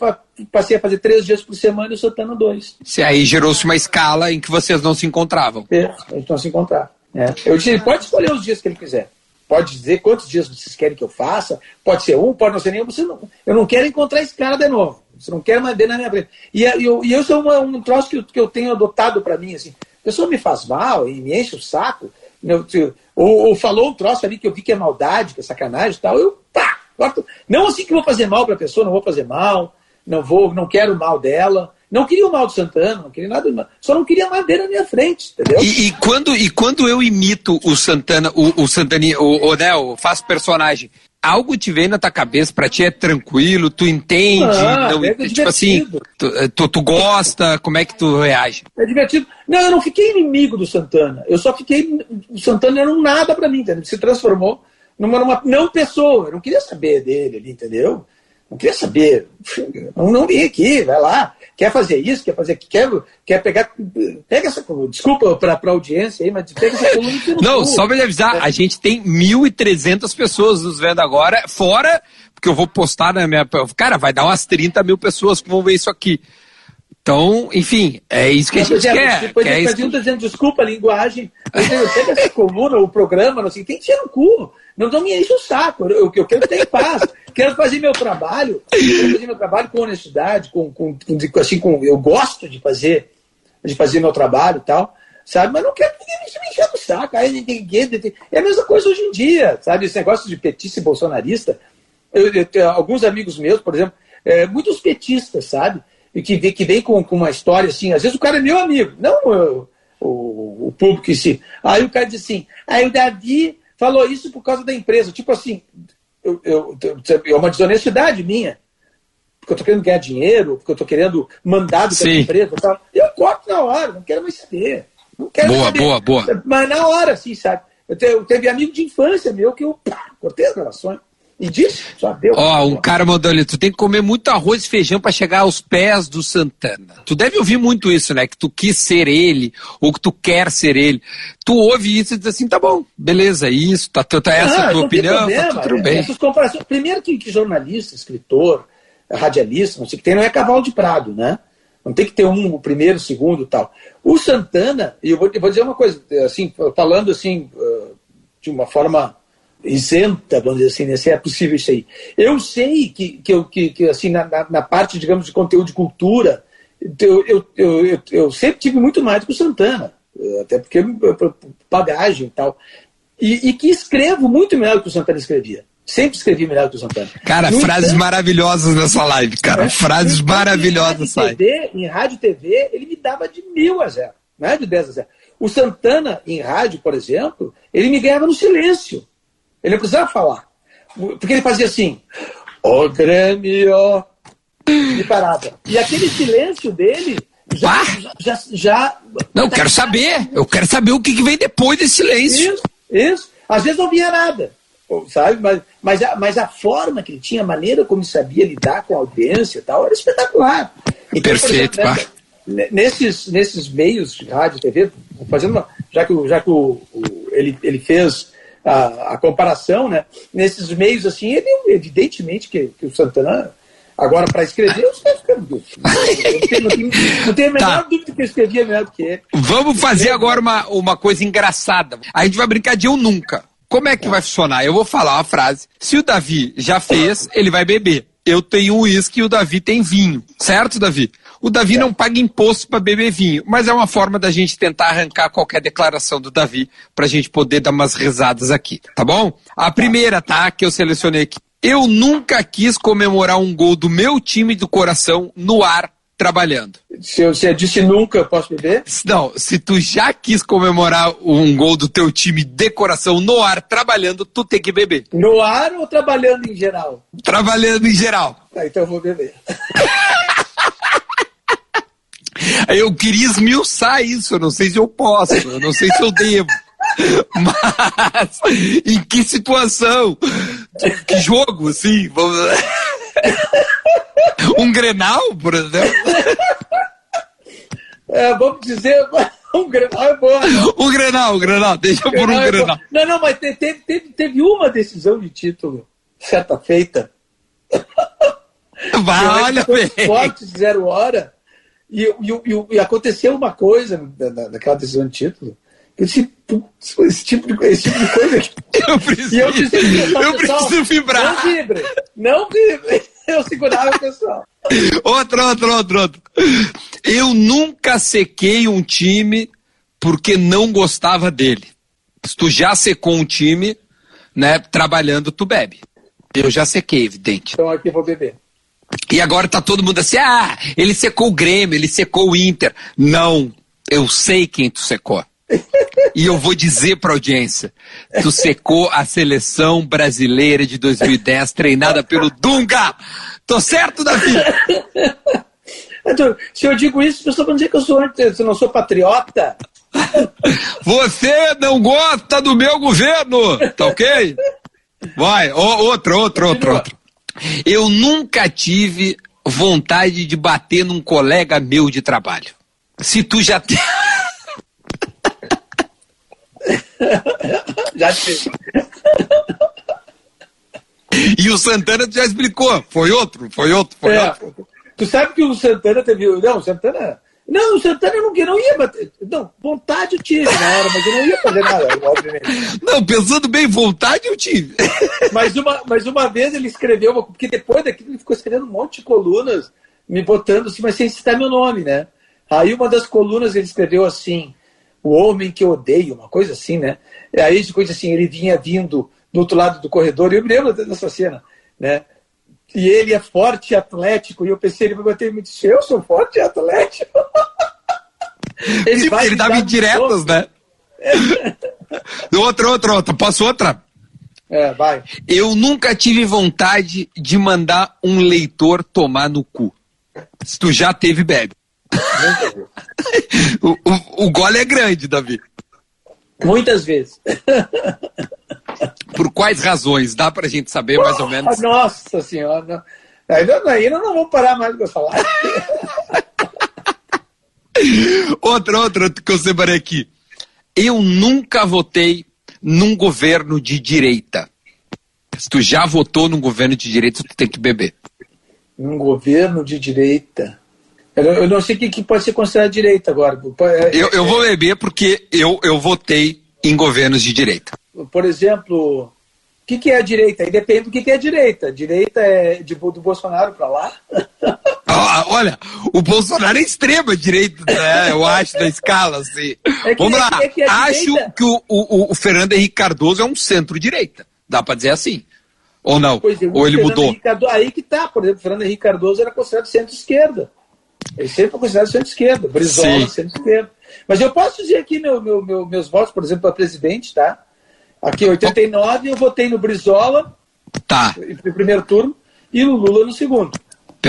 passei a fazer três dias por semana e o Santana dois. Se aí gerou-se uma escala em que vocês não se encontravam. É, gente não se encontrar. né? Eu disse, ele pode escolher os dias que ele quiser. Pode dizer quantos dias vocês querem que eu faça. Pode ser um, pode não ser nenhum. Você não, eu não quero encontrar esse cara de novo. Você não quer mais ver na minha frente. E, eu, e eu sou uma- um troço que eu, que eu tenho adotado para mim. Assim, a pessoa me faz mal e me enche o saco. eu- eu- ou, ou falou um troço ali que eu vi que é maldade, que é sacanagem e tal. Eu, pá, corto. Não assim que vou fazer mal para a pessoa, não vou fazer mal. Não vou, não quero mal dela. Não queria o mal do Santana, não queria nada. Só não queria ver na minha frente, entendeu? E, e quando, e quando eu imito o Santana, o, o Santani, o, o, né, faço personagem, algo te vem na tua cabeça, pra ti é tranquilo, tu entende, Ah, não, é tipo assim, divertido. tu, tu, tu gosta, como é que tu reage? É divertido. Não, eu não fiquei inimigo do Santana. Eu só fiquei. O Santana era um nada pra mim, entendeu? Se transformou numa, numa não pessoa. Eu não queria saber dele ali, entendeu? Não queria saber. Não, não vim aqui, vai lá. Quer fazer isso, quer fazer quer, quer pegar. Pega essa. Desculpa pra, pra audiência aí, mas pega essa coluna. tira Não, só lhe avisar, a gente tem 1.300 pessoas nos vendo agora, fora, porque eu vou postar na minha. Cara, vai dar umas 30 mil pessoas que vão ver isso aqui. Então, enfim, é isso que a gente exemplo, quer. Depois quer a isso gente tá dizendo desculpa a linguagem, pego essa coluna, o programa, não sei, tem que ser no cu. Não, não me enche o saco. Eu, eu quero ter paz. quero fazer meu trabalho, quero fazer meu trabalho com honestidade, com, com, com, assim, com, eu gosto de fazer, de fazer meu trabalho e tal, sabe? Mas não quero que ninguém me encher o saco. Aí ninguém, é a mesma coisa hoje em dia, sabe? Esse negócio de petista e bolsonarista. Eu, eu, eu, alguns amigos meus, por exemplo, é, muitos petistas, sabe? E que, que vem com, com uma história assim, às vezes o cara é meu amigo, não o, o público em si. Aí o cara diz assim, aí o Davi falou isso por causa da empresa. Tipo assim, eu, eu, é uma desonestidade minha. Porque eu estou querendo ganhar dinheiro, porque eu estou querendo mandado pela empresa e tal. Eu corto na hora, não quero mais saber. Não quero boa, saber. boa, boa. Mas na hora, assim, sabe? Eu, te, eu teve amigo de infância meu que eu pá, cortei as relações. E disso, só deu. Ó, um cara mandou ali, tu tem que comer muito arroz e feijão para chegar aos pés do Santana. Tu deve ouvir muito isso, né? Que tu quis ser ele, ou que tu quer ser ele. Tu ouve isso e diz assim, tá bom, beleza, isso, tá, tá essa é a tua opinião, tá tudo bem. Essas comparações, primeiro que, que jornalista, escritor, radialista, não sei o que tem, não é cavalo de prado, né? Não tem que ter um, o primeiro, o segundo e tal. O Santana, e eu vou, eu vou dizer uma coisa, assim, falando assim, de uma forma isenta, vamos dizer assim, né, se é possível isso aí. Eu sei que, que, eu, que, que assim, na, na, parte, digamos, de conteúdo de cultura, eu, eu, eu, eu, sempre tive muito mais do que o Santana, até porque bagagem e tal. E, e que escrevo muito melhor do que o Santana escrevia. Sempre escrevi melhor do que o Santana. Cara, no frases entanto, maravilhosas nessa live, cara. É, frases maravilhosas nessa live. Em rádio TV, ele me dava de mil a zero, não é de 10 a zero. O Santana, em rádio, por exemplo, ele me ganhava no silêncio. Ele não precisava falar. Porque ele fazia assim, ó oh, Grêmio, e parava. E aquele silêncio dele já, já, já, Não, eu quero saber. Eu quero saber o que, que vem depois desse silêncio. Isso, isso. Às vezes não via nada. Sabe? Mas, mas, a, mas a forma que ele tinha, a maneira como ele sabia lidar com a audiência e tal, era espetacular. Então, Perfeito, exemplo, nessa, nesses, nesses meios de rádio e TV, fazendo uma, já que, já que o, o, ele, ele fez a, a, comparação, né? Nesses meios assim, ele, evidentemente que, que o Santana Agora, para escrever, eu sei escrever. Não não tem a menor tá. dúvida que eu escrevia melhor do que ele. Vamos fazer agora uma, uma coisa engraçada. A gente vai brincar de eu nunca. Como é que vai funcionar? Eu vou falar uma frase. Se o Davi já fez, ele vai beber. Eu tenho uísque e o Davi tem vinho. Certo, Davi? O Davi é. não paga imposto para beber vinho, mas é uma forma da gente tentar arrancar qualquer declaração do Davi para a gente poder dar umas risadas aqui, tá bom? A primeira, tá, que eu selecionei aqui. Eu nunca quis comemorar um gol do meu time do coração no ar trabalhando. Se eu, se eu disse nunca, eu posso beber? Não, se tu já quis comemorar um gol do teu time de coração no ar trabalhando, tu tem que beber. No ar ou trabalhando em geral? Trabalhando em geral. Tá, então eu vou beber. Eu queria esmiuçar isso, eu não sei se eu posso, eu não sei se eu devo. Mas em que situação? Que jogo, assim? Vamos... Um Grenal, por exemplo? É, vamos dizer, um Grenal é bom. Um Grenal, um Grenal, deixa por um é Grenal. Não, não, mas teve, teve, teve uma decisão de título, certa feita. Vai, olha bem. Forte, zero hora e, e, e, aconteceu uma coisa naquela decisão de título. Eu disse, esse tipo de, esse tipo de coisa aqui. Eu preciso, eu preciso, eu preciso vibrar. Não vibre, não vibre. Eu segurava o pessoal. Outro, outro, outro, outro. Eu nunca sequei um time porque não gostava dele. Se tu já secou um time, né, trabalhando, tu bebe. Eu já sequei, evidente. Então aqui eu vou beber. E agora tá todo mundo assim, ah, ele secou o Grêmio, ele secou o Inter. Não, eu sei quem tu secou. e eu vou dizer pra audiência, tu secou a seleção brasileira de 2010, treinada pelo Dunga. Tô certo, Davi? Se eu digo isso, as pessoas vão dizer que eu sou eu não sou patriota. Você não gosta do meu governo, tá ok? Vai, outro, outro, outro, outro. Eu nunca tive vontade de bater num colega meu de trabalho. Se tu já tem. já tive. E o Santana já explicou. Foi outro, foi outro, foi é. outro. Tu sabe que o Santana teve. Não, o Santana. Não, o Santana não, não ia bater. Não, vontade eu tive na hora, mas eu não ia fazer nada, obviamente. Não, pensando bem, vontade eu tive. Mas uma, mas uma vez ele escreveu, porque depois daquilo ele ficou escrevendo um monte de colunas, me botando assim, mas sem citar meu nome, né? Aí uma das colunas ele escreveu assim: O homem que eu odeio, uma coisa assim, né? E aí coisa assim, ele vinha vindo do outro lado do corredor, e eu me lembro dessa cena, né? E ele é forte e atlético, e eu pensei, ele vai bater e me disse, eu sou forte e atlético. ele, Sim, ele dava indiretas, né? outra, outra, outra. Posso outra? É, vai. Eu nunca tive vontade de mandar um leitor tomar no cu. Se tu já teve, bebe. o, o, o gole é grande, Davi. Muitas vezes. Por quais razões? Dá pra gente saber mais ou menos? Nossa senhora. Ainda, ainda não vou parar mais essa live. outra, outra que eu separei aqui. Eu nunca votei num governo de direita. Se tu já votou num governo de direita, tu tem que beber. Num governo de direita. Eu não sei o que, que pode ser considerado direita agora. É, eu, eu vou beber porque eu, eu votei em governos de direita. Por exemplo, o que, que é a direita? Aí depende do que, que é a direita. Direita é de, do Bolsonaro para lá? Ah, olha, o Bolsonaro é extrema direita, né? eu acho, da escala. Assim. É Vamos é lá. É que acho direita... que o, o, o, Fernando Henrique Cardoso é um centro-direita. Dá para dizer assim. Ou não? Pois, Ou ele mudou? Cardoso, aí que tá. Por exemplo, o Fernando Henrique Cardoso era considerado centro-esquerda. Ele sempre foi considerado centro-esquerda. Brizola, centro-esquerda. Mas eu posso dizer aqui meu, meu, meu meus votos, por exemplo, para presidente, tá? Aqui em 89 eu votei no Brizola tá. no primeiro turno e no Lula no segundo.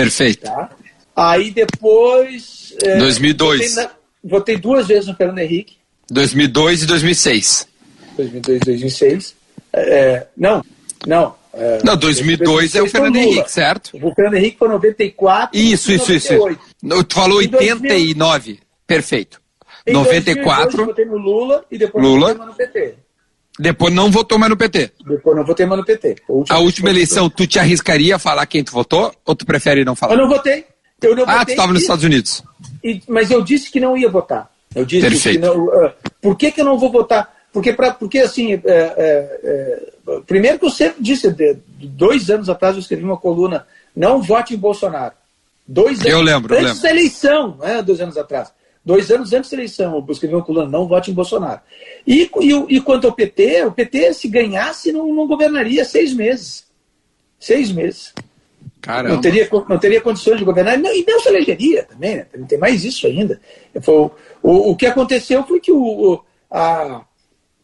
Perfeito. Tá? Aí depois. É, 2002. Votei, na, votei, duas vezes no Fernando Henrique. 2002 e 2006. 2002 e 2006. É, não, não. É, não, 2002 é o Fernando Henrique, certo? O Fernando Henrique foi 94. Isso, isso, 98. isso. Tu falou 89. 2000... Perfeito. Em 94. 2002, votei no Lula e depois Lula. no PT. Depois não votou mais no PT. Depois não votei mais no PT. A última, a última eleição, tu te arriscaria a falar quem tu votou? Ou tu prefere não falar? Eu não votei. Eu não ah, votei tu estava nos Estados Unidos. E, mas eu disse que não ia votar. Eu disse Perfeito. que não. Uh, por que, que eu não vou votar? Porque, pra, porque assim, é, é, é, primeiro que eu sempre disse, de, dois anos atrás eu escrevi uma coluna, não vote em Bolsonaro. Dois anos eu lembro, antes eu lembro. da eleição, né, dois anos atrás. Dois anos antes da eleição, eu escrevi uma coluna, não vote em Bolsonaro. E, e, e quanto ao PT, o PT, se ganhasse, não, não governaria seis meses. Seis meses. Caramba. Não teria, não teria condições de governar, não, e não se elegeria também, né? tem mais isso ainda. Foi, o, o, o que aconteceu foi que o, a,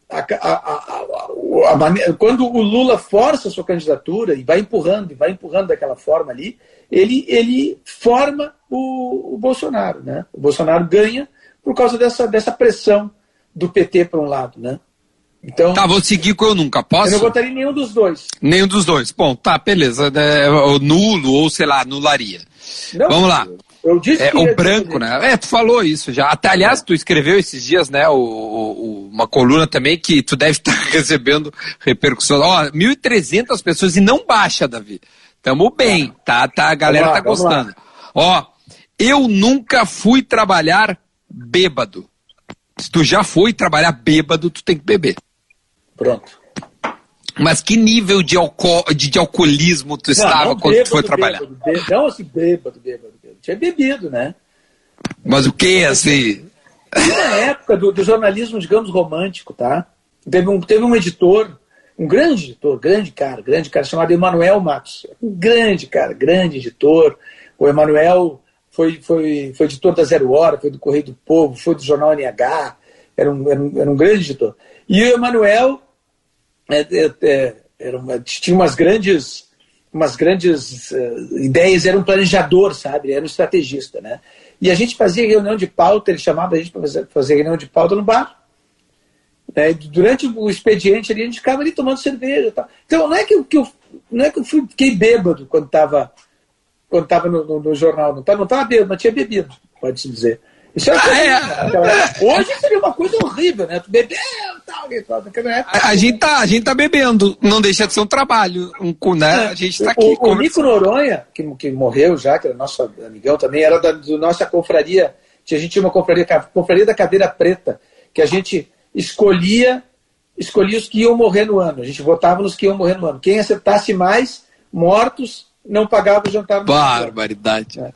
a, a, a, maneira, quando o Lula força a sua candidatura e vai empurrando, e vai empurrando daquela forma ali, ele, ele forma o, o Bolsonaro. Né? O Bolsonaro ganha por causa dessa, dessa pressão do PT para um lado. Né? Então, tá, vou seguir com eu nunca. Posso? Eu não votaria em nenhum dos dois. Nenhum dos dois. Bom, tá, beleza. É, nulo, ou sei lá, anularia. Não, Vamos lá. Eu disse é, o branco, né? É, tu falou isso já. Até, aliás, tu escreveu esses dias, né, o, o uma coluna também que tu deve estar recebendo repercussão. Ó, 1.300 pessoas e não baixa, Davi. Tamo bem, tá? tá a galera lá, tá gostando. Ó, eu nunca fui trabalhar bêbado. Se tu já foi trabalhar bêbado, tu tem que beber. Pronto. Mas que nível de, alco de, de alcoolismo tu não, estava não quando bêbado, tu foi trabalhar? Bêbado, bêbado, não assim, bêbado, bêbado, bêbado. Tinha bebido, né? Mas o que, assim? Na época do, do, jornalismo, digamos, romântico, tá? Teve um, teve um editor, um grande editor, grande cara, grande cara, chamado Emanuel Matos. Um grande cara, grande editor. O Emanuel foi, foi, foi editor da Zero Hora, foi do Correio do Povo, foi do Jornal NH, era um, era um, era um grande editor. E o Emanuel é, é, é, era uma, tinha umas grandes, umas grandes uh, ideias, era um planejador, sabe? Era um estrategista, né? E a gente fazia reunião de pauta, ele chamava a gente para fazer, fazer reunião de pauta no bar. Né? Durante o expediente ali, a gente ficava ali tomando cerveja. Tal. Então, não é que, eu, que eu, não é que eu fui, fiquei bêbado quando estava quando tava no, no, no, jornal. Não estava não tava bêbado, mas tinha bebido, pode-se dizer. Isso é, ah, é. Hoje seria uma coisa horrível, né? Tu bebeu tal, A, a, gente tá, a gente tá bebendo, não deixa de ser um trabalho. Um, né? A gente tá aqui. O, o Nico Noronha, que, que morreu já, que era nosso amigão também, era da, nossa confraria. A gente tinha uma confraria, confraria da cadeira preta, que a gente escolhia, escolhia os que iam morrer no ano. A gente votava nos que iam morrer no ano. Quem acertasse mais mortos não pagava o jantar. Barbaridade. É.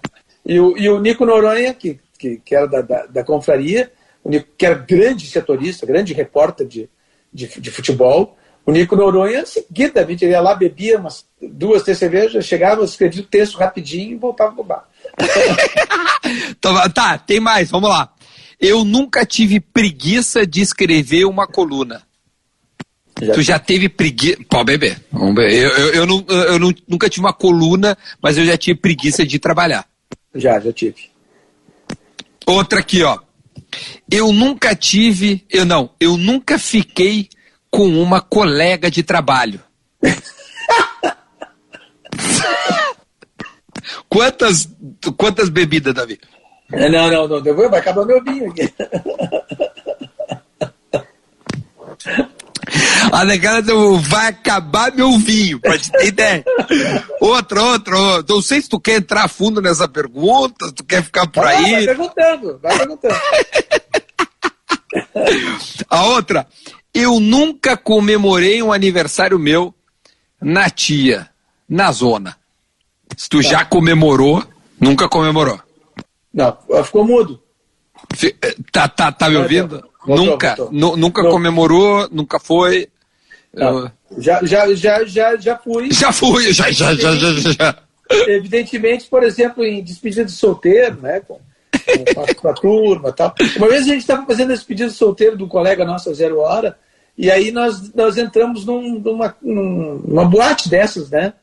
E, o, e o Nico Noronha, que, que, que era da, da, da confraria, o Nico, que era grande setorista, grande repórter de, de, de futebol. O Nico Noronha, seguidamente, ele ia lá, bebia umas duas, três cervejas, chegava, escrevia o texto rapidinho e voltava pro bar. Tá, tem mais, vamos lá. Eu nunca tive preguiça de escrever uma coluna. Já tu já teve preguiça. Pode beber. Vamos beber. Eu, eu, eu, não, eu não, nunca tive uma coluna, mas eu já tive preguiça de trabalhar. Já, já tive. Outra aqui, ó. Eu nunca tive, eu não, eu nunca fiquei com uma colega de trabalho. quantas, quantas bebidas, Davi? Não, não, não, vai acabar meu vinho aqui. A negada vai acabar meu vinho, pra te ter ideia. Outra, outra, outra. Não sei se tu quer entrar fundo nessa pergunta, se tu quer ficar por ah, aí. Vai perguntando, vai perguntando. A outra, eu nunca comemorei um aniversário meu na tia, na zona. Se tu já comemorou, nunca comemorou. Não, ficou mudo. Tá, tá, tá me ouvindo? Voltou, nunca, voltou. nunca Não. comemorou, nunca foi. Eu... Já, já, já, já, já fui. Já fui, já, já, já, já, já. Evidentemente, por exemplo, em despedida de solteiro, né? Com, com, com a turma tal. Uma vez a gente estava fazendo a despedida de solteiro do colega nosso, Zero Hora, e aí nós, nós entramos num, numa, numa boate dessas, né?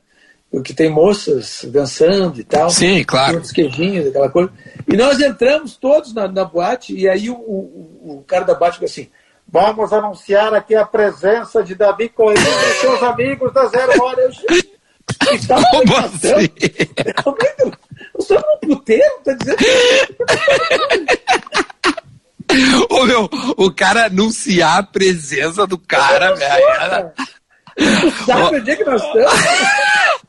Que tem moças dançando e tal. Sim, claro. Uns queijinhos, aquela coisa. E nós entramos todos na, na boate, e aí o, o, o cara da boate falou assim: Vamos anunciar aqui a presença de Davi Coelho e seus amigos da Zero Hora. Eu, Como assim? Eu sou um puteiro, tá dizendo? Ô meu, o cara anunciar a presença do cara, velho. Sabe onde é que nós estamos?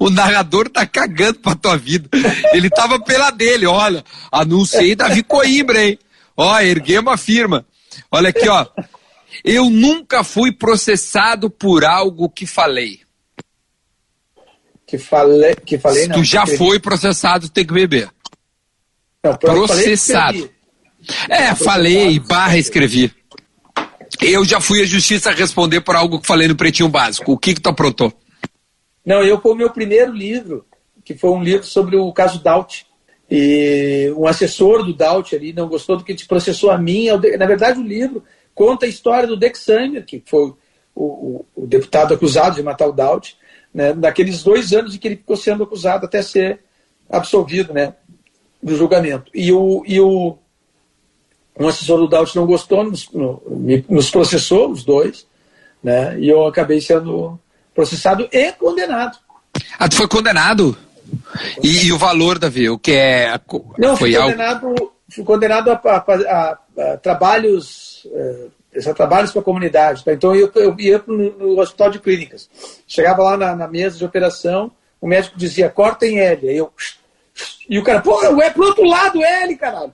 O narrador tá cagando pra tua vida. Ele tava pela dele, olha. Anunciei Davi Coimbra, hein? Ó, erguemos a firma. Olha aqui, ó. Eu nunca fui processado por algo que falei. Que falei, que falei não. Tu já foi processado, tem que beber. Não, processado. É, falei, barra escrevi. Eu já fui à justiça responder por algo que falei no Pretinho Básico. O que que tu aprontou? Não, eu foi o meu primeiro livro, que foi um livro sobre o caso Daut. E um assessor do Daut ali não gostou do que te processou a mim. Na verdade, o livro conta a história do Dex Sanger, que foi o, o, o, deputado acusado de matar o Daut, né, naqueles dois anos em que ele ficou sendo acusado até ser absolvido né, do julgamento. E o, e o um assessor do Daut não gostou, nos, no, nos processou, os dois, né, e eu acabei sendo processado e condenado. Ah, tu foi condenado? E, e o valor, Davi, o que é. Não, foi fui condenado, algo... fui condenado a, a, a, a trabalhos. É, trabalhos para a comunidade. Tá? Então eu, eu ia no, no, hospital de clínicas. Chegava lá na, na, mesa de operação, o médico dizia, corta em L. Aí eu. E o cara, pô, é pro outro lado L, caralho.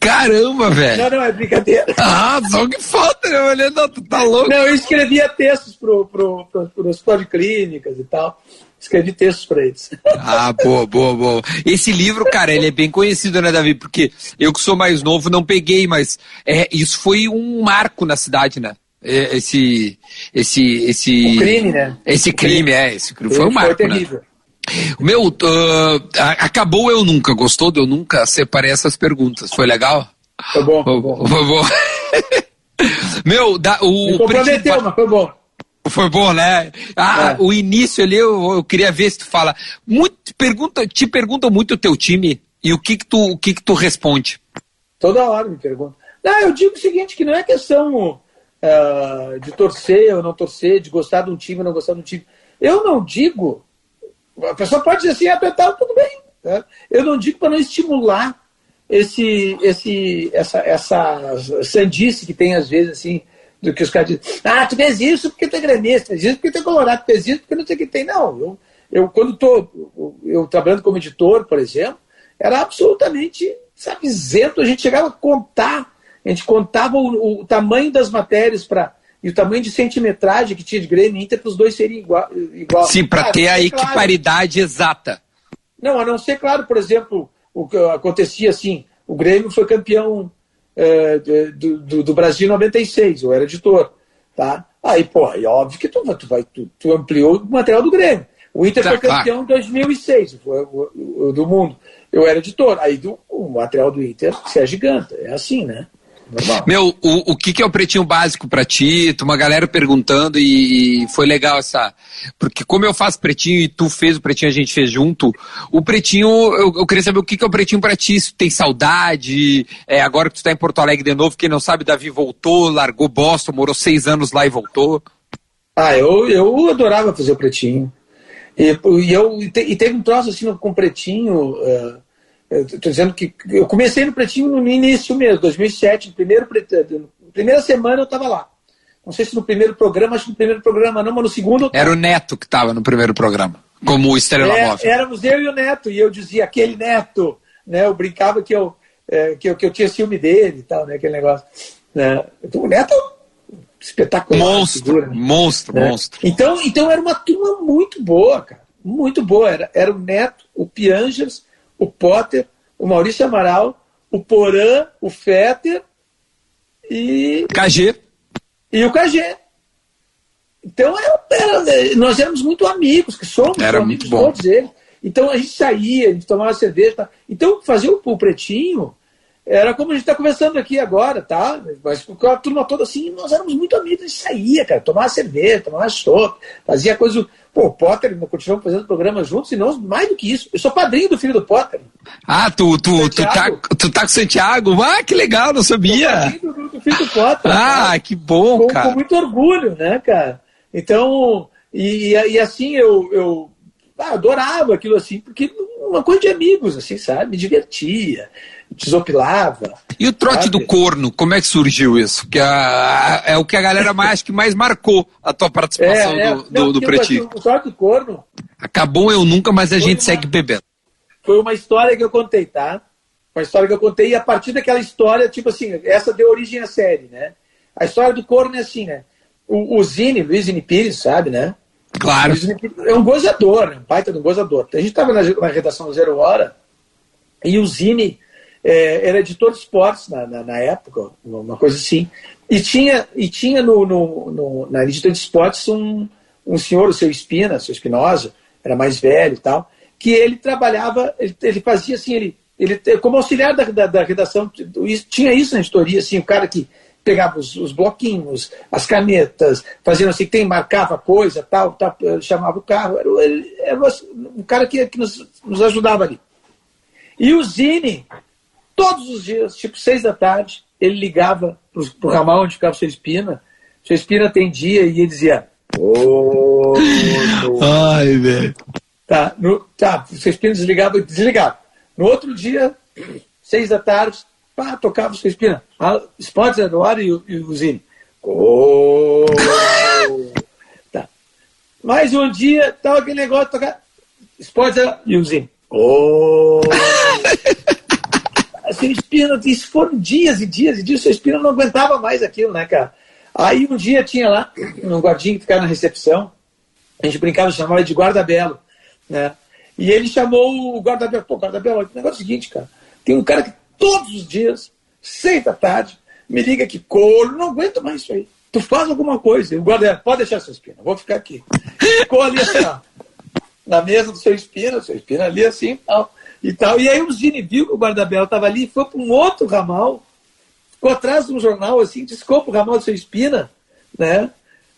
Caramba, velho. Não, não, é brincadeira. Ah, só que falta, né? Tu tá louco. Não, eu escrevia textos pro, pro, pro, pro hospital de clínicas e tal. Escrevi textos para eles. Ah, boa, boa, boa. Esse livro, cara, ele é bem conhecido, né, Davi? Porque eu que sou mais novo não peguei, mas é, isso foi um marco na cidade, né? É, esse, esse, esse. O crime, né? Esse crime, crime. é, esse crime foi um marco, foi terrível. né? Meu, uh, acabou Eu Nunca, gostou do Eu Nunca? Separei essas perguntas, foi legal? Foi bom, foi bom. Foi bom. Meu, da, o. Me comprometeu, mas foi bom. Foi bom, né? Ah, é. o início ali, eu, eu, queria ver se tu fala. Muito, pergunta, te perguntam muito o teu time e o que que tu, o que que tu responde? Toda hora me perguntam. Não, eu digo o seguinte, que não é questão uh, de torcer ou não torcer, de gostar de um time ou não gostar de um time. Eu não digo a pessoa pode dizer assim, apertar, tudo bem. Né? Eu não digo para não estimular esse, esse, essa, essa sandice que tem às vezes assim do que os caras dizem. Ah, tu fez isso porque tu é gremista, fez isso porque tu é colorado, tu fez isso porque não sei o que tem. Não, eu, eu quando estou eu trabalhando como editor, por exemplo, era absolutamente, sabe, isento. A gente chegava a contar, a gente contava o, o tamanho das matérias para e o tamanho de centimetragem que tinha de Grêmio e Inter para os dois serem igual. igual. Sim, para ah, ter a equiparidade claro. exata. Não, a não ser, claro, por exemplo, o que acontecia assim, o Grêmio foi campeão é, do, do, do, Brasil em 96, eu era editor. Tá? Aí, pô, é óbvio que tu, tu, vai, tu, tu ampliou o material do Grêmio. O Inter tá, foi campeão em 2006, foi do mundo. Eu era editor. Aí do, o material do Inter se agiganta. É assim, né? Normal. Meu, o, o que, que é o pretinho básico para ti? Uma galera perguntando e, foi legal essa. Porque como eu faço pretinho e tu fez o pretinho, a gente fez junto, o pretinho, eu, eu queria saber o que, que é o pretinho para ti. Se tem saudade, é, agora que tu tá em Porto Alegre de novo, quem não sabe, Davi voltou, largou Boston, morou seis anos lá e voltou. Ah, eu, eu adorava fazer o pretinho. E, e eu, e, teve um troço assim com o pretinho. Uh, Estou dizendo que eu comecei no Pretinho no início mesmo, 2007, no primeiro, na primeira semana eu estava lá. Não sei se no primeiro programa, acho que no primeiro programa não, mas no segundo. Era o Neto que estava no primeiro programa, como o Estrela é, Móvel. Éramos eu e o Neto, e eu dizia, aquele Neto, né? Eu brincava que eu, é, que eu, que eu tinha ciúme dele e tal, né? Aquele negócio. Né? Então, o Neto espetacular. Monstro, figura, né? monstro, né? monstro. Então, então era uma turma muito boa, cara. Muito boa. Era, era o Neto, o Piangers o Potter, o Maurício Amaral, o Porã, o Fetter e. KG. E o KG. Então era, era, nós éramos muito amigos, que somos era amigos muito bom. todos eles. Então a gente saía, a gente tomava cerveja. Tá? Então fazer o, o pretinho era como a gente está conversando aqui agora, tá? Mas com a turma toda assim, nós éramos muito amigos, a gente saía, cara, tomava cerveja, tomava chopp, fazia coisa. Pô, o Potter, continuamos fazendo programa juntos, e não mais do que isso. Eu sou padrinho do filho do Potter. Ah, tu, tu, tu, tá, tu tá com Santiago? Ah, que legal, não sabia. Sou padrinho do, do filho do Potter. Ah, cara. que bom, com, cara. Com muito orgulho, né, cara? Então, e, e assim, eu, eu ah, adorava aquilo assim, porque uma coisa de amigos, assim, sabe? Me divertia desopilava. E o trote sabe? do corno, como é que surgiu isso? Que a, é o que a galera mais que mais marcou a tua participação é, é. do, Não, do, do Pretinho. O trote do corno. Acabou eu nunca, mas a gente uma, segue bebendo. Foi uma história que eu contei, tá? Uma história que eu contei, e a partir daquela história, tipo assim, essa deu origem à série, né? A história do corno é assim, né? O, o Zine, Luiz Zine Pires, sabe, né? Claro. É um gozador, né? um baita de um gozador. A gente estava na, na redação Zero Hora e o Zine é, era editor de esportes na, na, na, época, uma coisa assim. E tinha, e tinha no, no, no, na editora de esportes um, um senhor, o seu Espina, o seu Espinosa, era mais velho e tal, que ele trabalhava, ele, ele fazia assim, ele, ele como auxiliar da, da, da, redação, tinha isso na editoria, assim, o cara que pegava os, os bloquinhos, as canetas, fazia assim, tem, marcava coisa, tal, tal chamava o carro, era, ele, era um cara que, que nos, nos ajudava ali. E o Zine Todos os dias, tipo seis da tarde, ele ligava pro, pro ramal onde ficava o seu Espina. O seu Espina atendia e ele dizia. Oh, Ai, velho. Tá, no, tá, o seu Espina desligava e desligava. No outro dia, seis da tarde, pá, tocava o seu Espina. Ah, Spots no ar e, e o Zine. Oh, tá. Mais um dia, tava aquele negócio tocar. Spots e o Zine. Oh. seu Espina, isso foram dias e dias e dias, o seu Espina não aguentava mais aquilo, né, cara? Aí um dia tinha lá um guardinha que ficava na recepção, a gente brincava, chamava de guarda-belo, né? E ele chamou o guarda-belo, pô, guarda-belo, o negócio é o seguinte, cara, tem um cara que todos os dias, seis da tarde, me liga que couro, não aguento mais isso aí. Tu faz alguma coisa. O guarda pode deixar seu espina, vou ficar aqui. Ficou ali assim, ó, na mesa do seu espina, seu espina ali assim, tal e tal. E aí o Zine viu que o guarda-belo estava ali, foi para um outro ramal, ficou atrás de um jornal assim, desculpa o ramal do seu Espina, né?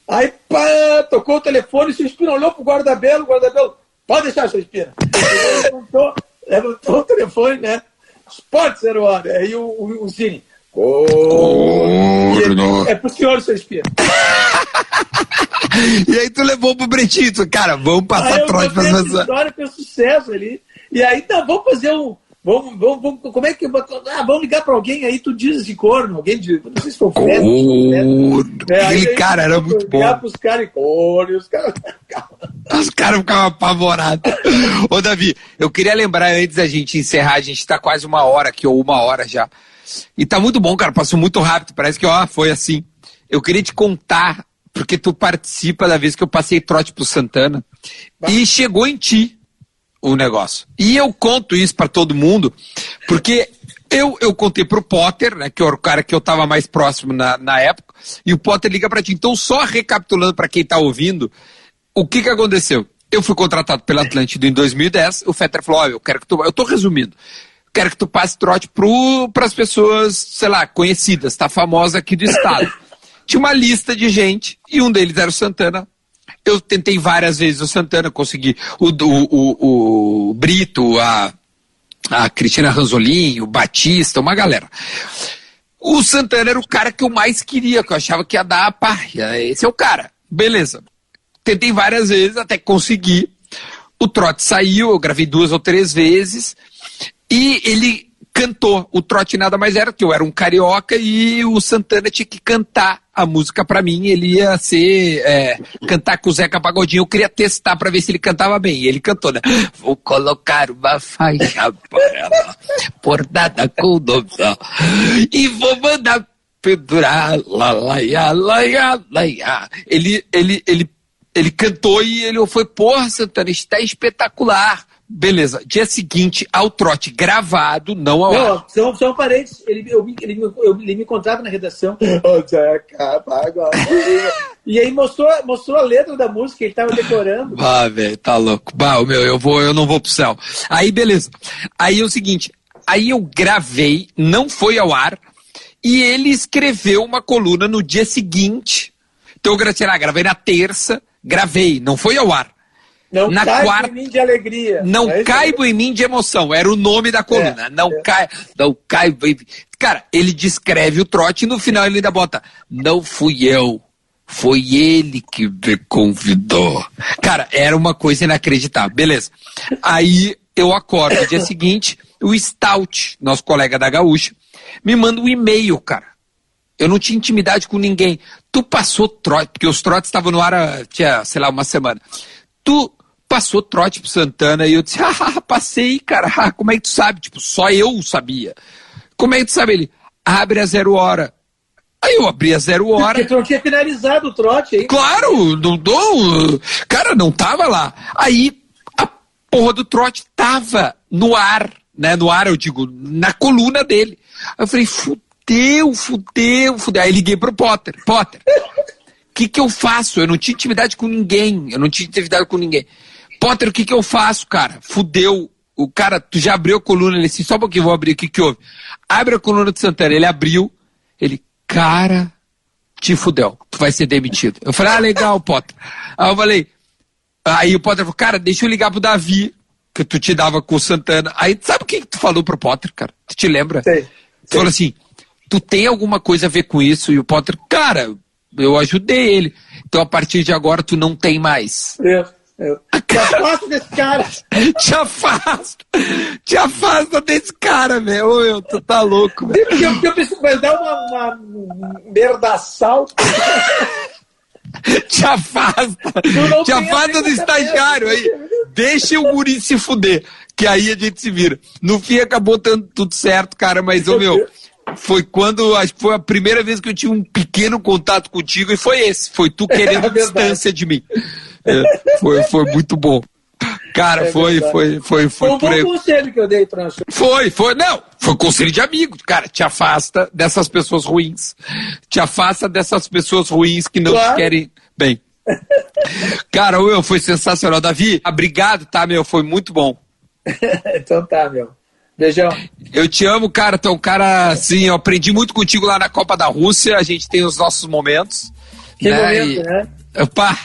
Aí pá, tocou o telefone, seu Espina olhou para o guarda-belo, o guarda-belo, pode deixar, seu Espina. Ele levantou, levantou o telefone, né? Esporte zero hora. Aí o, o, o Zine, Oh, ele, é pro senhor, seu Espina. e aí tu levou pro Bretito, cara, vamos passar trote pra essa história foi sucesso ali. E aí, tá, vamos fazer um. Vamos, vamos, vamos, como é que. Ah, vamos ligar para alguém aí, tu diz de corno, alguém de. Não sei se foi corno. É, Aquele cara era muito bom. Ligar pros caras e corno, os caras. Os caras ficavam apavorados. Ô, Davi, eu queria lembrar antes da gente encerrar, a gente tá quase uma hora aqui, ou uma hora já. E tá muito bom, cara, passou muito rápido, parece que, ó, foi assim. Eu queria te contar, porque tu participa da vez que eu passei trote pro Santana, e chegou em ti o negócio. E eu conto isso para todo mundo, porque eu, eu contei pro Potter, né, que era o cara que eu tava mais próximo na, na época, e o Potter liga para ti. Então, só recapitulando para quem tá ouvindo, o que que aconteceu? Eu fui contratado pela Atlântida em 2010, o Fetter falou, oh, eu quero que tu, eu tô resumindo, quero que tu passe trote para as pessoas, sei lá, conhecidas, tá famosa aqui do estado. Tinha uma lista de gente, e um deles era o Santana, eu tentei várias vezes o Santana, consegui o, o, o, o Brito, a, a Cristina Ranzolin, o Batista, uma galera. O Santana era o cara que eu mais queria, que eu achava que ia dar a pá. Esse é o cara. Beleza. Tentei várias vezes até conseguir. O trote saiu, eu gravei duas ou três vezes. E ele cantou. O trote nada mais era que eu era um carioca e o Santana tinha que cantar a música para mim. Ele ia ser é, cantar com o Zeca Pagodinho. Eu queria testar para ver se ele cantava bem. E ele cantou, né? Vou colocar uma faixa por nada com novela e vou mandar pendurar lá, lá, lá, lá, lá. Ele, ele, ele, ele cantou e ele foi, porra, Santana, está espetacular. Beleza. Dia seguinte, ao trote gravado, não ao não, ar. São, são parentes. Ele, eu, ele, ele, ele me encontrava na redação. e aí mostrou, mostrou a letra da música, ele tava decorando. Ah, velho, tá louco. Bah, meu, eu vou, eu não vou pro céu. Aí, beleza. Aí é o seguinte, aí eu gravei, não foi ao ar, e ele escreveu uma coluna no dia seguinte. Então eu gravei, gravei na terça, gravei, não foi ao ar. Não na caibo quarta... em mim de alegria. Não é caibo em mim de emoção. Era o nome da coluna. É, não, é. Cai... não caibo em Cara, ele descreve o trote e no final ele ainda bota: Não fui eu. Foi ele que me convidou. Cara, era uma coisa inacreditável. Beleza. Aí eu acordo no dia seguinte, o Stout, nosso colega da Gaúcha, me manda um e-mail, cara. Eu não tinha intimidade com ninguém. Tu passou trote, porque os trotes estavam no ar, tinha, sei lá, uma semana. Tu passou trote pro Santana e eu disse, ah, passei, cara, ah, como é que tu sabe? Tipo, só eu sabia. Como é que tu sabe? Ele, abre a zero hora. Aí eu abri a zero hora. Porque tu não tinha finalizado o trote aí. Claro, não dou. Cara, não tava lá. Aí a porra do trote tava no ar, né? No ar, eu digo, na coluna dele. Aí eu falei, fudeu, fudeu, fudeu. Aí liguei pro Potter. Potter, o que que eu faço? Eu não tinha intimidade com ninguém. Eu não tinha intimidade com ninguém. Potter, o que que eu faço, cara? Fudeu. O cara, tu já abriu a coluna, ele disse, só um pouquinho, vou abrir, o que que houve? Abre a coluna de Santana, ele abriu, ele, cara, te fudeu, tu vai ser demitido. Eu falei, ah, legal, Potter. Aí eu falei, aí o Potter falou, cara, deixa eu ligar pro Davi, que tu te dava com o Santana. Aí, sabe o que, que tu falou pro Potter, cara? Tu te lembra? Sei. Tu falou assim, tu tem alguma coisa a ver com isso? E o Potter, cara, eu ajudei ele. Então, a partir de agora, tu não tem mais. É. Eu, te afasta desse cara. te afasta. Te afasta desse cara, meu. Ô, tu tá louco, velho. Porque eu, eu preciso dar uma, uma merdaçal. te afasta. Te afasta do estagiário aí. Deixa o guri se fuder. Que aí a gente se vira. No fim acabou dando tudo certo, cara, mas, ô meu, foi quando, acho que foi a primeira vez que eu tive um pequeno contato contigo e foi esse. Foi tu querendo é distância de mim. É, foi, foi muito bom. Cara, é foi, foi, foi, foi, foi. um bom conselho que eu dei pra Foi, foi, não, foi conselho de amigo. Cara, te afasta dessas pessoas ruins. Te afasta dessas pessoas ruins que não claro. te querem bem. Cara, meu, foi sensacional. Davi, obrigado, tá, meu? Foi muito bom. então tá, meu. Beijão. Eu te amo, cara. Um cara, assim, eu aprendi muito contigo lá na Copa da Rússia. A gente tem os nossos momentos. Que né? momento, e... né? Opa,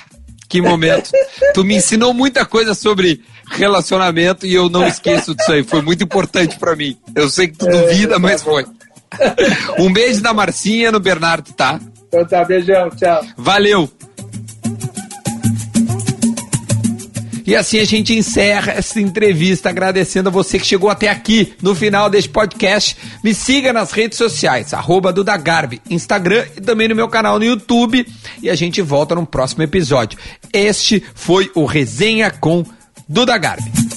que momento. tu me ensinou muita coisa sobre relacionamento e eu não esqueço disso aí. Foi muito importante para mim. Eu sei que tu duvida, mas foi. Um beijo da Marcinha no Bernardo, tá? Então tá, beijão, tchau. Valeu. E assim a gente encerra essa entrevista agradecendo a você que chegou até aqui no final deste podcast. Me siga nas redes sociais, arroba Dudagarbi, Instagram e também no meu canal no YouTube. E a gente volta no próximo episódio. Este foi o Resenha com Duda Garbi.